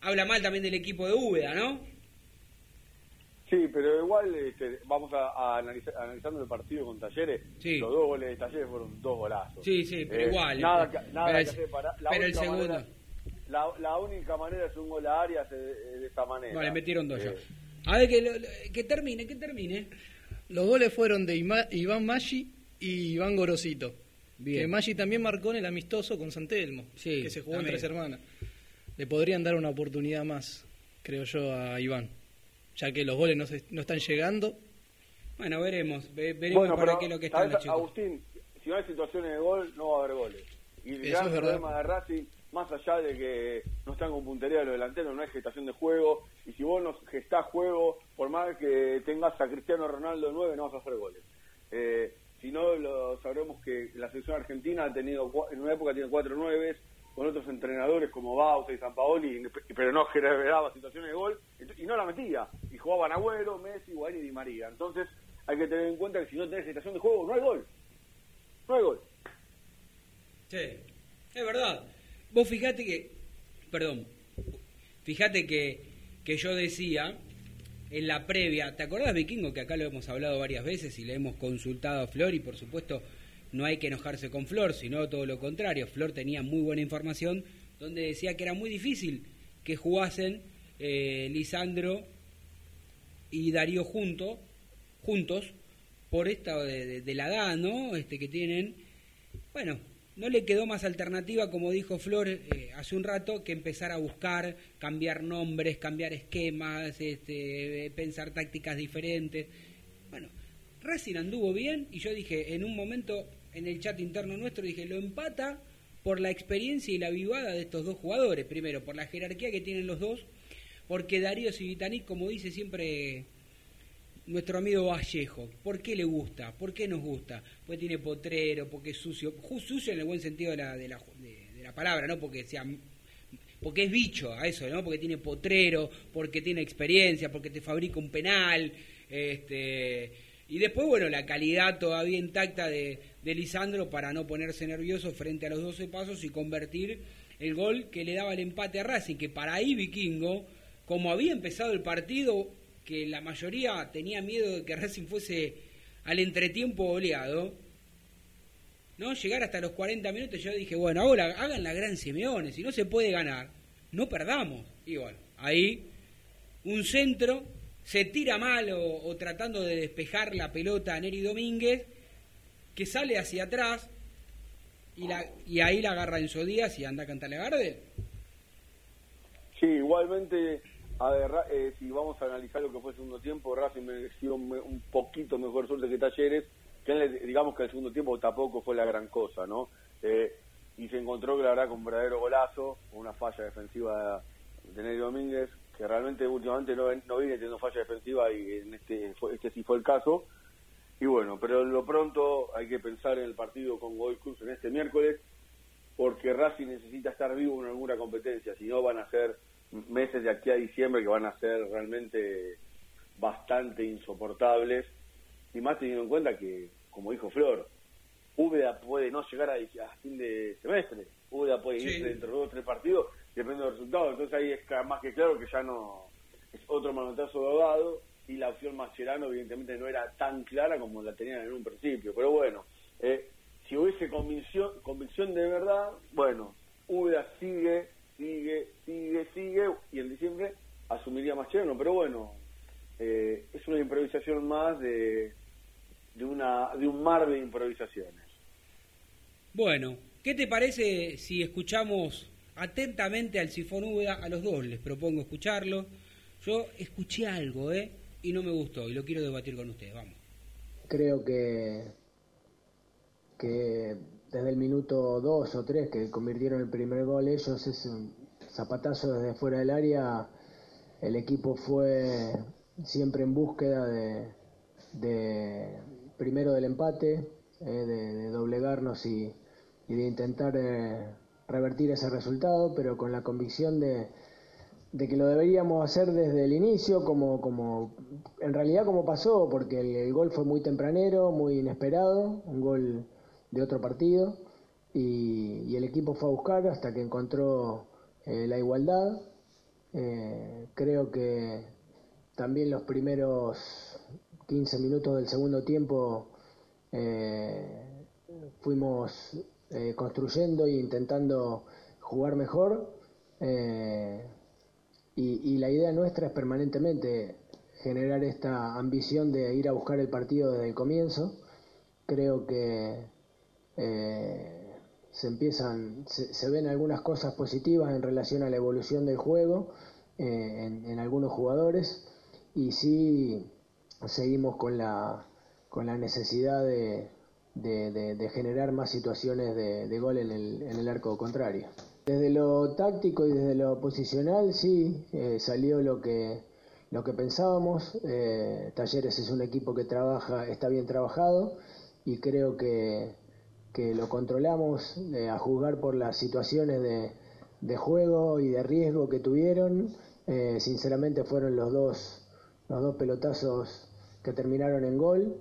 habla mal también del equipo de Úbeda, ¿no? Sí, pero igual este, vamos a, a analizar, analizando el partido con Talleres. Sí. Los dos goles de Talleres fueron dos golazos. Sí, sí, pero Eh, igual. Nada, eh, que- nada pero que el- hacer para. La pero el única segundo. manera- la, la única manera es un gol a Arias de, de esta manera. No, le metieron dos ya. A ver, que, lo- que termine, que termine. Los goles fueron de Ima- Iván Maggi y Iván Gorosito. Bien. Que Maggi también marcó en el amistoso con Santelmo, Sí, que se jugó también. en tres hermanas. Le podrían dar una oportunidad más, creo yo, a Iván. ya que los goles no, se- no están llegando. Bueno, veremos, ve- veremos Bueno, para pero, qué es lo que están los ¿sabes, chicos. Agustín, si no hay situaciones de gol, no va a haber goles. Y el Eso gran es verdad. problema de Racing, más allá de que no están con puntería de los delanteros, no hay gestación de juego. Y si vos no gestás juego, por más que tengas a Cristiano Ronaldo 9, no vas a hacer goles. Eh, si no, lo, sabremos que la selección argentina ha tenido, en una época tiene 4 9 con otros entrenadores como Bausa y Sampaoli, pero no generaba situaciones de gol, y no la metía. Y jugaban Agüero, Messi, Guarín y María. Entonces, hay que tener en cuenta que si no tenés gestación de juego, no hay gol. No hay gol. Sí, es verdad. Vos fijate que, perdón, fíjate que, que yo decía en la previa, ¿te acordás Vikingo que acá lo hemos hablado varias veces y le hemos consultado a Flor y por supuesto no hay que enojarse con Flor, sino todo lo contrario, Flor tenía muy buena información donde decía que era muy difícil que jugasen eh, Lisandro y Darío junto, juntos por esta de, de- de la edad, ¿no? Este que tienen. Bueno, no le quedó más alternativa, como dijo Flor eh, hace un rato, que empezar a buscar, cambiar nombres, cambiar esquemas, este, eh, pensar tácticas diferentes. Bueno, Racing anduvo bien y yo dije, en un momento en el chat interno nuestro, dije, lo empata por la experiencia y la vivada de estos dos jugadores. Primero, por la jerarquía que tienen los dos, porque Darío Civitanic, como dice siempre nuestro amigo Vallejo. ¿Por qué le gusta? ¿Por qué nos gusta? Porque tiene potrero, porque es sucio. Sucio en el buen sentido de la, de la, de- de la palabra, ¿no? Porque sea porque es bicho a eso, ¿no? Porque tiene potrero, porque tiene experiencia, porque te fabrica un penal, este y después bueno, la calidad todavía intacta de, de Lisandro para no ponerse nervioso frente a los 12 pasos y convertir el gol que le daba el empate a Racing, que para ahí Vikingo, como había empezado el partido, que la mayoría tenía miedo de que Racing fuese al entretiempo oleado, ¿no? Llegar hasta los 40 minutos, yo dije, bueno, ahora hagan la gran Simeone, si no se puede ganar, no perdamos. Y bueno, ahí un centro, se tira mal o, tratando de despejar la pelota a Neri Domínguez, que sale hacia atrás y, la, y ahí la agarra Enzo Díaz y anda a cantarle a Gardel. Sí, igualmente, a ver, eh, si vamos a analizar lo que fue el segundo tiempo, Racing mereció un, un poquito mejor suerte que Talleres, que digamos que el segundo tiempo tampoco fue la gran cosa, ¿no? Eh, y se encontró, la verdad, con un verdadero golazo, una falla defensiva de Neri Domínguez, que realmente últimamente no, no viene teniendo falla defensiva y en este, este sí fue el caso. Y bueno, pero lo pronto hay que pensar en el partido con Godoy Cruz en este miércoles, porque Racing necesita estar vivo en alguna competencia, si no van a ser meses de aquí a diciembre que van a ser realmente bastante insoportables, y más teniendo en cuenta que, como dijo Flor, Úbeda puede no llegar a, a fin de semestre, Úbeda puede Sí. irse dentro de dos o tres partidos, depende del resultado, entonces ahí es más que claro que ya no es otro manotazo de ahogado, y la opción Mascherano evidentemente no era tan clara como la tenían en un principio, pero bueno, eh, si hubiese convicción, convicción de verdad, bueno, Úbeda sigue, sigue, sigue, sigue, y en diciembre asumiría Mascherano, pero bueno, eh, es una improvisación más de, de, una, de un mar de improvisaciones. Bueno, ¿qué te parece si escuchamos atentamente al Sifón Úbeda? A los dos les propongo escucharlo. Yo escuché algo, ¿eh? Y no me gustó, y lo quiero debatir con ustedes, vamos. Creo que, que desde el minuto 2 o 3 que convirtieron el primer gol ellos, ese zapatazo desde fuera del área, el equipo fue siempre en búsqueda de, primero del empate, eh, de, doblegarnos y, de intentar eh, revertir ese resultado, pero con la convicción de, que lo deberíamos hacer desde el inicio, como, como en realidad como pasó, porque el gol fue muy tempranero, muy inesperado, un gol de otro partido, y, el equipo fue a buscar hasta que encontró eh, la igualdad. Eh, creo que también los primeros 15 minutos del segundo tiempo eh, fuimos construyendo e intentando jugar mejor. y la idea nuestra es permanentemente generar esta ambición de ir a buscar el partido desde el comienzo. Creo que eh, se empiezan, se, ven algunas cosas positivas en relación a la evolución del juego eh, en, algunos jugadores y sí seguimos con la, con la necesidad de, de, generar más situaciones de, gol en el, en el arco contrario. Desde lo táctico y desde lo posicional, sí, eh, salió lo que, lo que pensábamos. Talleres es un equipo que trabaja, está bien trabajado y creo que, que lo controlamos eh, a juzgar por las situaciones de, de juego y de riesgo que tuvieron. Eh, sinceramente fueron los dos, los dos pelotazos que terminaron en gol,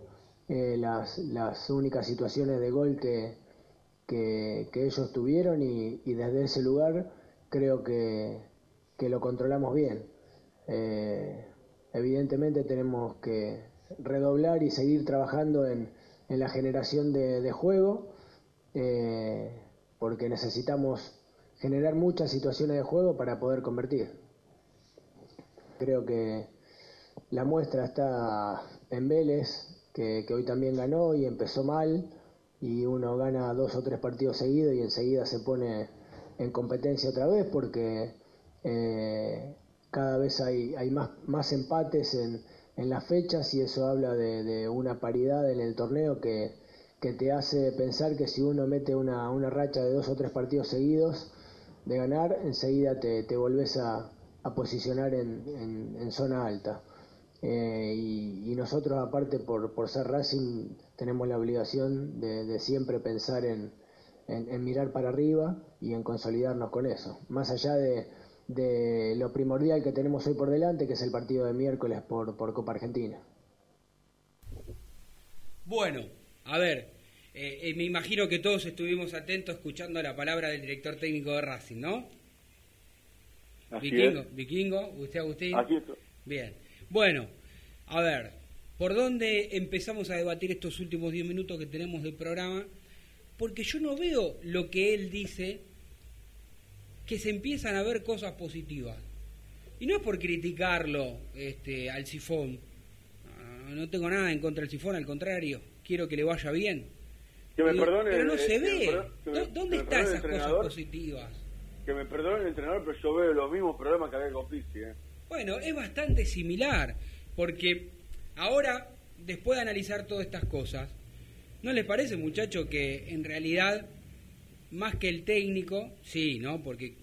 eh, las, las únicas situaciones de gol que, que, ellos tuvieron y, desde ese lugar creo que, que lo controlamos bien. Evidentemente tenemos que redoblar y seguir trabajando en, en la generación de juego eh, porque necesitamos generar muchas situaciones de juego para poder convertir. Creo que la muestra está en Vélez, que, que hoy también ganó y empezó mal, y uno gana dos o tres partidos seguidos y enseguida se pone en competencia otra vez porque eh, cada vez hay, hay más, más empates en, en las fechas y eso habla de, de una paridad en el torneo que, que te hace pensar que si uno mete una, una racha de dos o tres partidos seguidos de ganar, enseguida te, te volvés a, a posicionar en, en- en zona alta. Eh, y, nosotros, aparte, por, por ser Racing, tenemos la obligación de, de siempre pensar en, en- en mirar para arriba y en consolidarnos con eso. Más allá de, de lo primordial que tenemos hoy por delante, que es el partido de miércoles por, por Copa Argentina. Bueno, a ver, eh, eh, me imagino que todos estuvimos atentos escuchando la palabra del director técnico de Racing, ¿no? Así Vikingo, es. Vikingo, usted Agustín. Estoy. Bien. Bueno, a ver, ¿por dónde empezamos a debatir estos últimos 10 minutos que tenemos del programa? Porque yo no veo lo que él dice, que se empiezan a ver cosas positivas. Y no es por criticarlo este, al sifón. No, no tengo nada en contra del sifón, al contrario, quiero que le vaya bien. Que me perdone. pero no se ve. per- que me- ¿Dó- ¿Dónde están esas cosas positivas? Que me perdone el entrenador, pero yo veo los mismos problemas que había con Pizzi. ¿eh? Bueno, es bastante similar, porque ahora, después de analizar todas estas cosas, ¿no les parece, muchacho, que en realidad, más que el técnico, sí, ¿no? Porque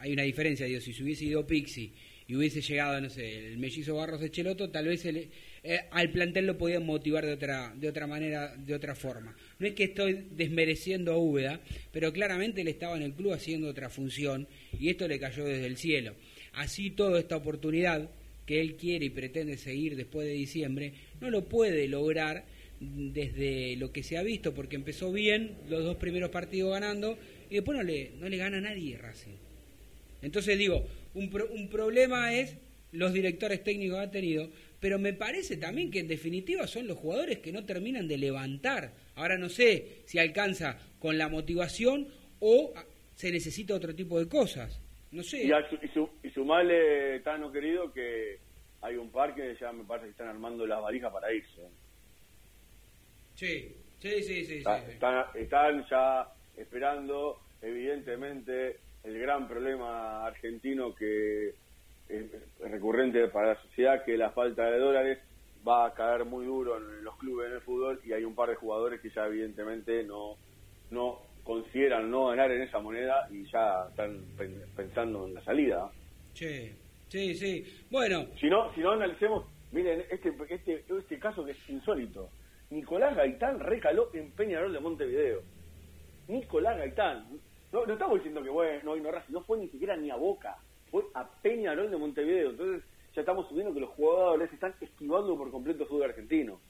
hay una diferencia, digo, si se hubiese ido Pixi y hubiese llegado, no sé, el mellizo Barros de Cheloto, tal vez el- eh, al plantel lo podían motivar de otra, de otra manera, de otra forma. No es que estoy desmereciendo a Úbeda, pero claramente él estaba en el club haciendo otra función y esto le cayó desde el cielo. Así toda esta oportunidad que él quiere y pretende seguir después de diciembre, no lo puede lograr desde lo que se ha visto, porque empezó bien los dos primeros partidos ganando y después no le, no le gana a nadie Racing. Entonces digo, un, un problema es los directores técnicos que ha tenido, pero me parece también que en definitiva son los jugadores que no terminan de levantar. Ahora no sé si alcanza con la motivación o se necesita otro tipo de cosas. No sé. Y, a su- y, su- y sumale, Tano querido, que hay un par que ya me parece que están armando las valijas para irse. Sí, sí, sí, sí. Está- sí. Están, están ya esperando, evidentemente, el gran problema argentino que es recurrente para la sociedad, que la falta de dólares va a caer muy duro en los clubes de fútbol y hay un par de jugadores que ya evidentemente no, no consideran no ganar en esa moneda y ya están pen- pensando en la salida. Sí, sí, sí. Bueno, Si no, si no analicemos, miren, este, este, este caso que es insólito. Nicolás Gaitán recaló en Peñarol de Montevideo. Nicolás Gaitán. No, no estamos diciendo que bueno, no Racing, no fue ni siquiera ni a Boca, fue a Peñarol de Montevideo. Entonces ya estamos subiendo que los jugadores están esquivando por completo el fútbol argentino.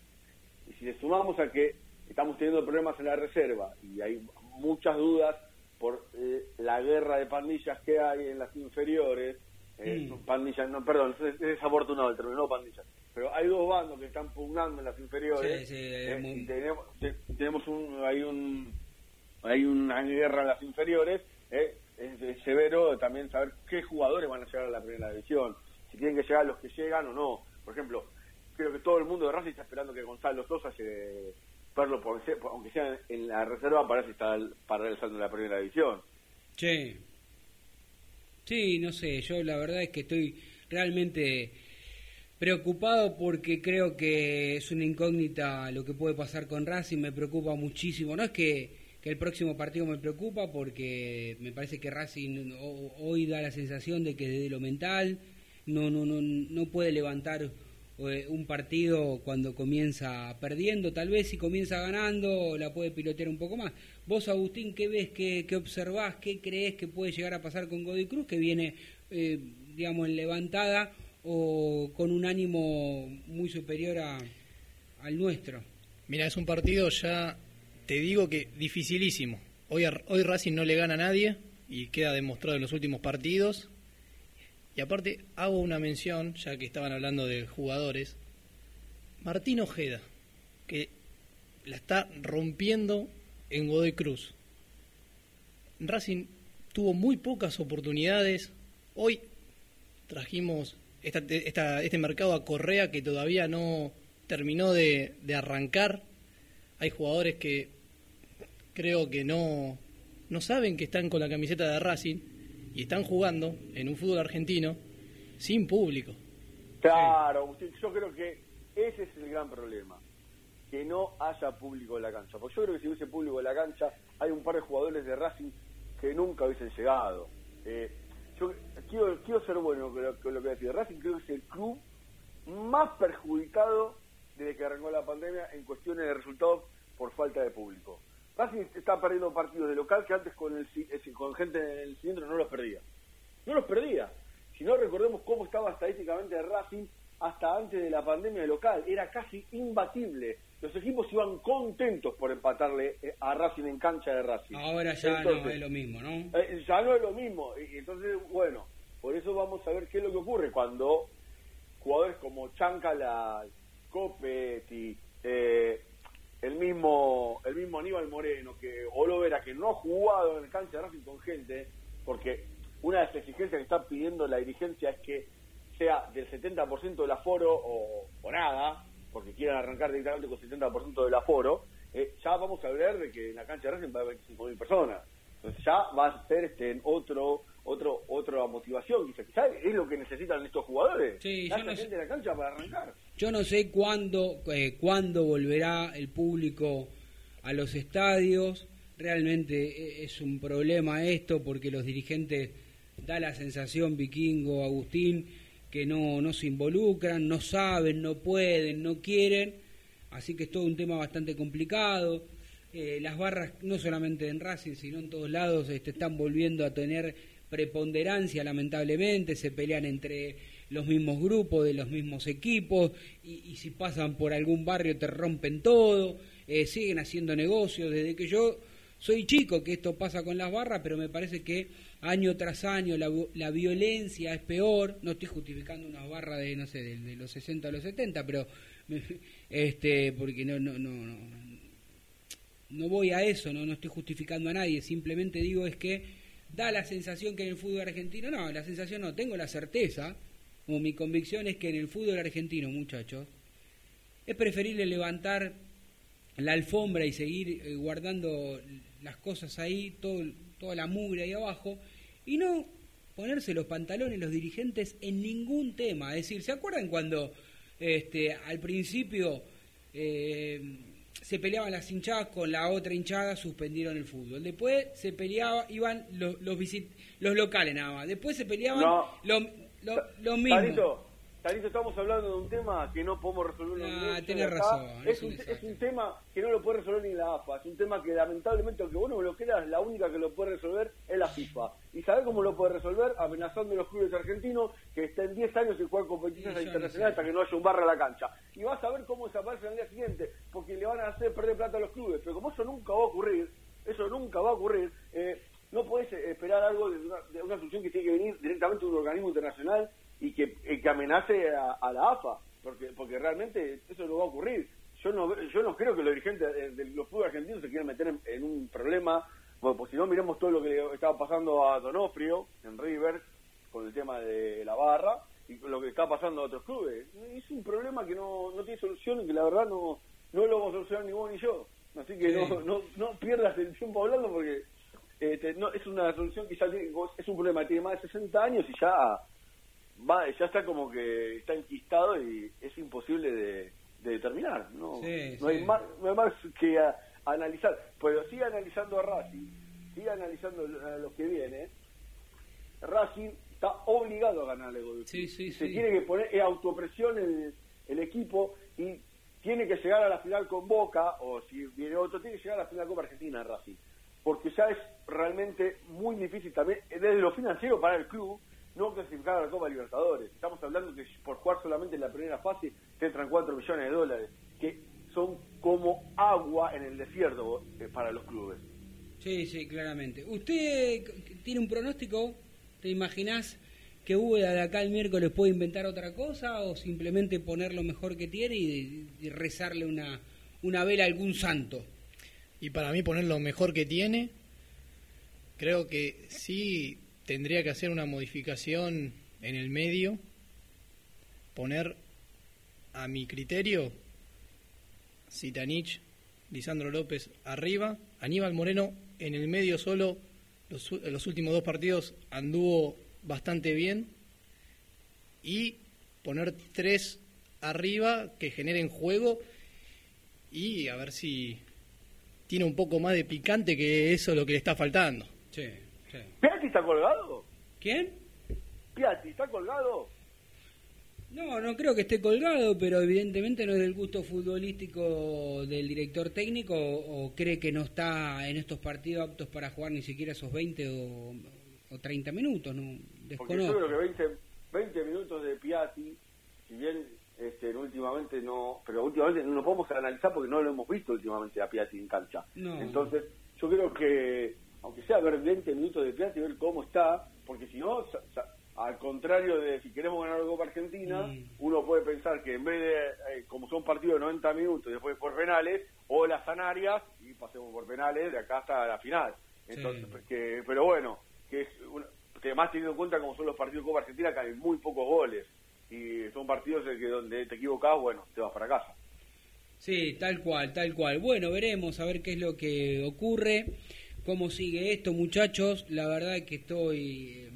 Y si le sumamos a que estamos teniendo problemas en la reserva y hay muchas dudas por eh, la guerra de pandillas que hay en las inferiores, eh, pandillas, no, perdón, es, es desafortunado el término, no pandillas, pero hay dos bandos que están pugnando en las inferiores Sí, sí, eh, muy- tenemos, te- tenemos un, hay un hay una guerra en las inferiores, eh, es, es severo también saber qué jugadores van a llegar a la primera división, si tienen que llegar los que llegan o no. Por ejemplo, creo que todo el mundo de Racing está esperando que Gonzalo Sosa por, por- aunque sea en la reserva para el- para el salto de la primera división. Sí. Sí, no sé, yo la verdad es que estoy realmente Preocupado porque creo que es una incógnita lo que puede pasar con Racing, me preocupa muchísimo. No es que, el próximo partido me preocupa porque me parece que Racing ho- hoy da la sensación de que desde lo mental no, no, no, no puede levantar eh, un partido cuando comienza perdiendo, tal vez si comienza ganando la puede pilotear un poco más. Vos, Agustín, ¿qué ves, qué, qué observás, qué crees que puede llegar a pasar con Godoy Cruz, que viene, eh, digamos, en levantada o con un ánimo muy superior a, al nuestro? Mira, es un partido ya, te digo que dificilísimo. Hoy, hoy Racing no le gana a nadie y queda demostrado en los últimos partidos. Y aparte hago una mención, ya que estaban hablando de jugadores, Martín Ojeda, que la está rompiendo en Godoy Cruz. Racing tuvo muy pocas oportunidades. Hoy trajimos este mercado a Correa que todavía no terminó de, de arrancar. Hay jugadores que creo que no, no saben que están con la camiseta de Racing y están jugando en un fútbol argentino sin público. Claro, yo creo que ese es el gran problema, que no haya público en la cancha. Porque yo creo que si hubiese público en la cancha, hay un par de jugadores de Racing que nunca hubiesen llegado. Eh, yo quiero, quiero ser bueno con lo, con lo que decir. Racing creo que es el club más perjudicado desde que arrancó la pandemia en cuestiones de resultados por falta de público. Racing está perdiendo partidos de local que antes con, el, eh, con gente en el cilindro no los perdía. No los perdía. Si no recordemos cómo estaba estadísticamente Racing hasta antes de la pandemia de local, era casi imbatible. Los equipos iban contentos por empatarle eh, a Racing en cancha de Racing. Ahora ya no es lo mismo, ¿no? eh, ya no es lo mismo. Y entonces, bueno, por eso vamos a ver qué es lo que ocurre cuando jugadores como Chancala, Copetti, eh, el mismo el mismo Aníbal Moreno, que Olovera, que no ha jugado en el cancha de Racing con gente, porque una de las exigencias que está pidiendo la dirigencia es que sea del 70% del aforo o, o nada, porque quieren arrancar directamente con 70% del aforo, eh, ya vamos a hablar de que en la cancha de Racing va a haber 25.000 personas. Entonces ya va a ser este en otro otro otra motivación. Quizá, quizá es lo que necesitan estos jugadores. Sí, yo no sé. la cancha para arrancar. Yo no sé cuándo, eh, cuándo volverá el público a los estadios. Realmente eh, es un problema esto porque los dirigentes da la sensación, Vikingo, Agustín, que no, no se involucran, no saben, no pueden, no quieren. Así que es todo un tema bastante complicado. Eh, las barras, no solamente en Racing, sino en todos lados, este, están volviendo a tener preponderancia, lamentablemente. Se pelean entre los mismos grupos, de los mismos equipos, y, si pasan por algún barrio te rompen todo. Eh, siguen haciendo negocios. Desde que yo soy chico que esto pasa con las barras, pero me parece que año tras año la, la violencia es peor. No estoy justificando una barra de, no sé, de, los 60 a los 70, pero este porque no, no, no, no, no voy a eso, no, no estoy justificando a nadie, simplemente digo es que da la sensación que en el fútbol argentino, no, la sensación no, tengo la certeza, como mi convicción es que en el fútbol argentino, muchachos, es preferible levantar la alfombra y seguir eh, guardando las cosas ahí, todo, toda la mugre ahí abajo, y no ponerse los pantalones los dirigentes en ningún tema. Es decir, ¿se acuerdan cuando este, al principio eh, se peleaban las hinchadas con la otra hinchada, suspendieron el fútbol? Después se peleaba, iban los, los, visit- los locales nada más. Después se peleaban No. los lo, lo mismos. Tarito, estamos hablando de un tema que no podemos resolver Ah, tenés razón, Es un, es un tema que no lo puede resolver ni la AFA. Es un tema que lamentablemente, aunque vos no me lo creas, la única que lo puede resolver es la FIFA. ¿Y sabés cómo lo puede resolver? Amenazando a los clubes argentinos que estén 10 años sin jugar competiciones Sí, internacionales hasta que no haya un barra a la cancha. Y vas a ver cómo desaparece al día siguiente, porque le van a hacer perder plata a los clubes. Pero como eso nunca va a ocurrir, eso nunca va a ocurrir, eh, no podés eh, esperar algo de una, de una solución que tiene que venir directamente de un organismo internacional y que, que amenace a, a la AFA, porque porque realmente eso no va a ocurrir. Yo no yo no creo que los dirigentes de, de los clubes argentinos se quieran meter en, en un problema, bueno, pues si no miremos todo lo que le estaba pasando a Donofrio en River con el tema de la barra y con lo que está pasando a otros clubes. Es un problema que no, no tiene solución y que la verdad no, no lo vamos a solucionar ni vos ni yo. Así que Sí. no, no, no pierdas el tiempo hablando porque este, no, es una solución que ya tiene- es un problema que tiene más de 60 años y ya va, ya está como que está enquistado y es imposible de, de determinar. No, Sí, no, hay sí. más, no hay más que a- analizar. Pero sigue analizando a Racing, sigue analizando a los que viene. Racing está obligado a ganar el gol. Sí, Se tiene que poner es autopresión el, el equipo y tiene que llegar a la final con Boca, o si viene otro, tiene que llegar a la final con Argentina Racing. Porque ya es realmente muy difícil también, desde lo financiero para el club, no clasificar a la Copa Libertadores. Estamos hablando que por jugar solamente en la primera fase te entran 4 millones de dólares, que son como agua en el desierto eh, para los clubes. Sí, sí, claramente. ¿Usted tiene un pronóstico? ¿Te imaginás que Úbeda de acá el miércoles puede inventar otra cosa o simplemente poner lo mejor que tiene y, y rezarle una, una vela a algún santo? Y para mí poner lo mejor que tiene, creo que sí tendría que hacer una modificación en el medio, poner a mi criterio Sitanich, Lisandro López arriba, Aníbal Moreno en el medio solo, los, últimos dos partidos anduvo bastante bien, y poner tres arriba que generen juego y a ver si tiene un poco más de picante que eso lo que le está faltando. Sí, sí. ¿Piatti está colgado? ¿Quién? ¿Piatti está colgado? No, no creo que esté colgado, pero evidentemente no es del gusto futbolístico del director técnico o, o cree que no está en estos partidos aptos para jugar ni siquiera esos 20 o, o 30 minutos, no Porque yo creo que 20, 20 minutos de Piatti, si bien este, últimamente no, pero últimamente no lo podemos analizar porque no lo hemos visto últimamente a Piatti en cancha. No. Entonces, yo creo que, aunque sea ver 20 minutos de Piatti, ver cómo está, porque si no, al contrario de si queremos ganar la Copa Argentina, Mm. uno puede pensar que en vez de, eh, como son partidos de 90 minutos y después por penales, o las Sanarias y pasemos por penales de acá hasta la final. Entonces, Sí. que, pero bueno, que es una, que más teniendo en cuenta como son los partidos de Copa Argentina, que hay muy pocos goles y son partidos en que donde te equivocas, bueno, te vas para casa. Sí, tal cual, tal cual. Bueno, veremos a ver qué es lo que ocurre, cómo sigue esto, muchachos. La verdad es que estoy...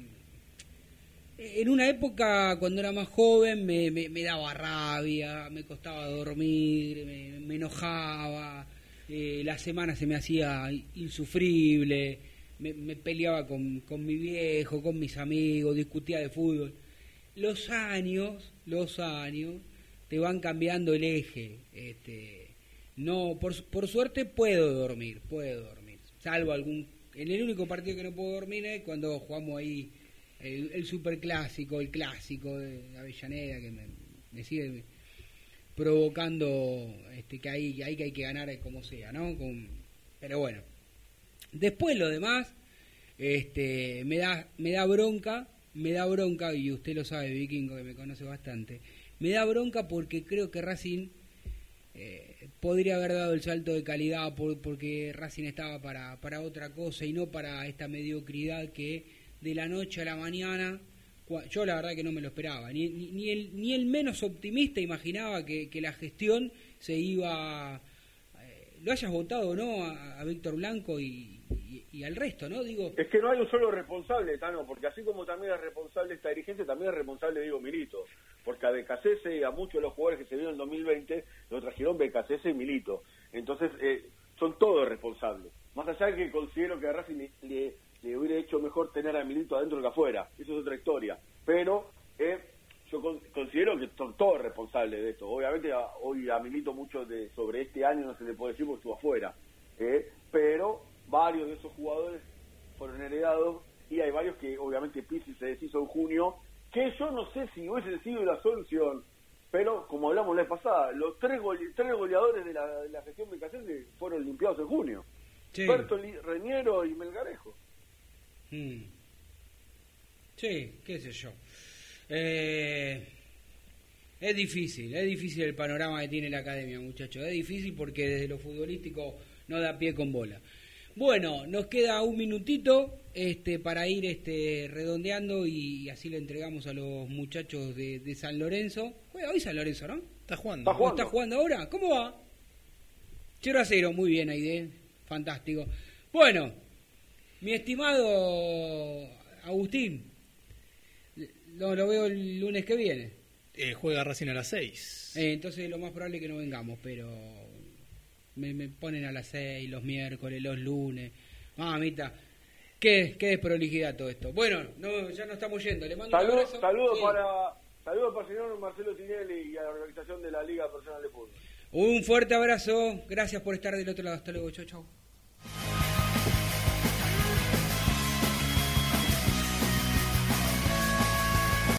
eh, En una época, cuando era más joven, me, daba rabia, me costaba dormir, me, enojaba, eh, la semana se me hacía insufrible, me, peleaba con, con mi viejo, con mis amigos, discutía de fútbol. Los años, los años, te van cambiando el eje. Este, no, por, por suerte puedo dormir, puedo dormir. Salvo algún. En el único partido que no puedo dormir es cuando jugamos ahí el, el superclásico, el clásico de Avellaneda, que me, me sigue provocando este, que ahí que hay que ganar como sea, ¿no? Con- pero bueno. Después lo demás, este, me da, me da bronca, me da bronca, y usted lo sabe, Vikingo, que me conoce bastante, me da bronca porque creo que Racing eh, podría haber dado el salto de calidad por- porque Racing estaba para, para otra cosa y no para esta mediocridad que de la noche a la mañana, yo la verdad que no me lo esperaba, ni, ni, ni el, ni el menos optimista imaginaba que, que la gestión se iba, eh, lo hayas votado no a, a Víctor Blanco y, y- y al resto, ¿no? Digo, Es que no hay un solo responsable, Tano, porque así como también es responsable esta dirigencia, también es responsable Diego Milito. Porque a Becasese a muchos de los jugadores que se vieron en 2020 lo trajeron Becasese y Milito. Entonces, eh, son todos responsables. Más allá de que considero que a Racing le, hubiera hecho mejor tener a Milito adentro que afuera. Eso es otra historia. Pero eh, yo con- considero que son todos responsables de esto. Obviamente hoy a Milito mucho de sobre este año no se le puede decir porque estuvo afuera. eh, pero varios de esos jugadores fueron heredados y hay varios que obviamente Pizzi se deshizo en junio, que yo no sé si hubiese sido la solución, pero como hablamos la vez pasada, los tres, gole- tres goleadores de la, de la gestión Becasese fueron limpiados en junio. Sí. Bertoli, Reñero y Melgarejo. Mm. Sí, qué sé yo. Eh, es difícil, es difícil el panorama que tiene la academia, muchachos. Es difícil porque desde lo futbolístico no da pie con bola. Bueno, nos queda un minutito este, para ir este, redondeando y así le entregamos a los muchachos de, de San Lorenzo. Juega hoy San Lorenzo, ¿no? Está jugando. Está jugando. ¿Está jugando ahora? ¿Cómo va? 0 a 0, muy bien, Aide. Fantástico. Bueno, mi estimado Agustín, No, lo veo el lunes que viene. Eh, juega Racing a las 6. Eh, entonces lo más probable es que no vengamos, pero me, me ponen a las 6 los miércoles, los lunes. Mamita, qué, qué desprolijidad todo esto. Bueno, no, ya nos estamos yendo. Le mando un Saludos abrazo. saludos Sí. para, saludos para el señor Marcelo Tinelli y a la organización de la Liga Profesional de Fútbol. Un fuerte abrazo. Gracias por estar del otro lado. Hasta luego. Chau, chau.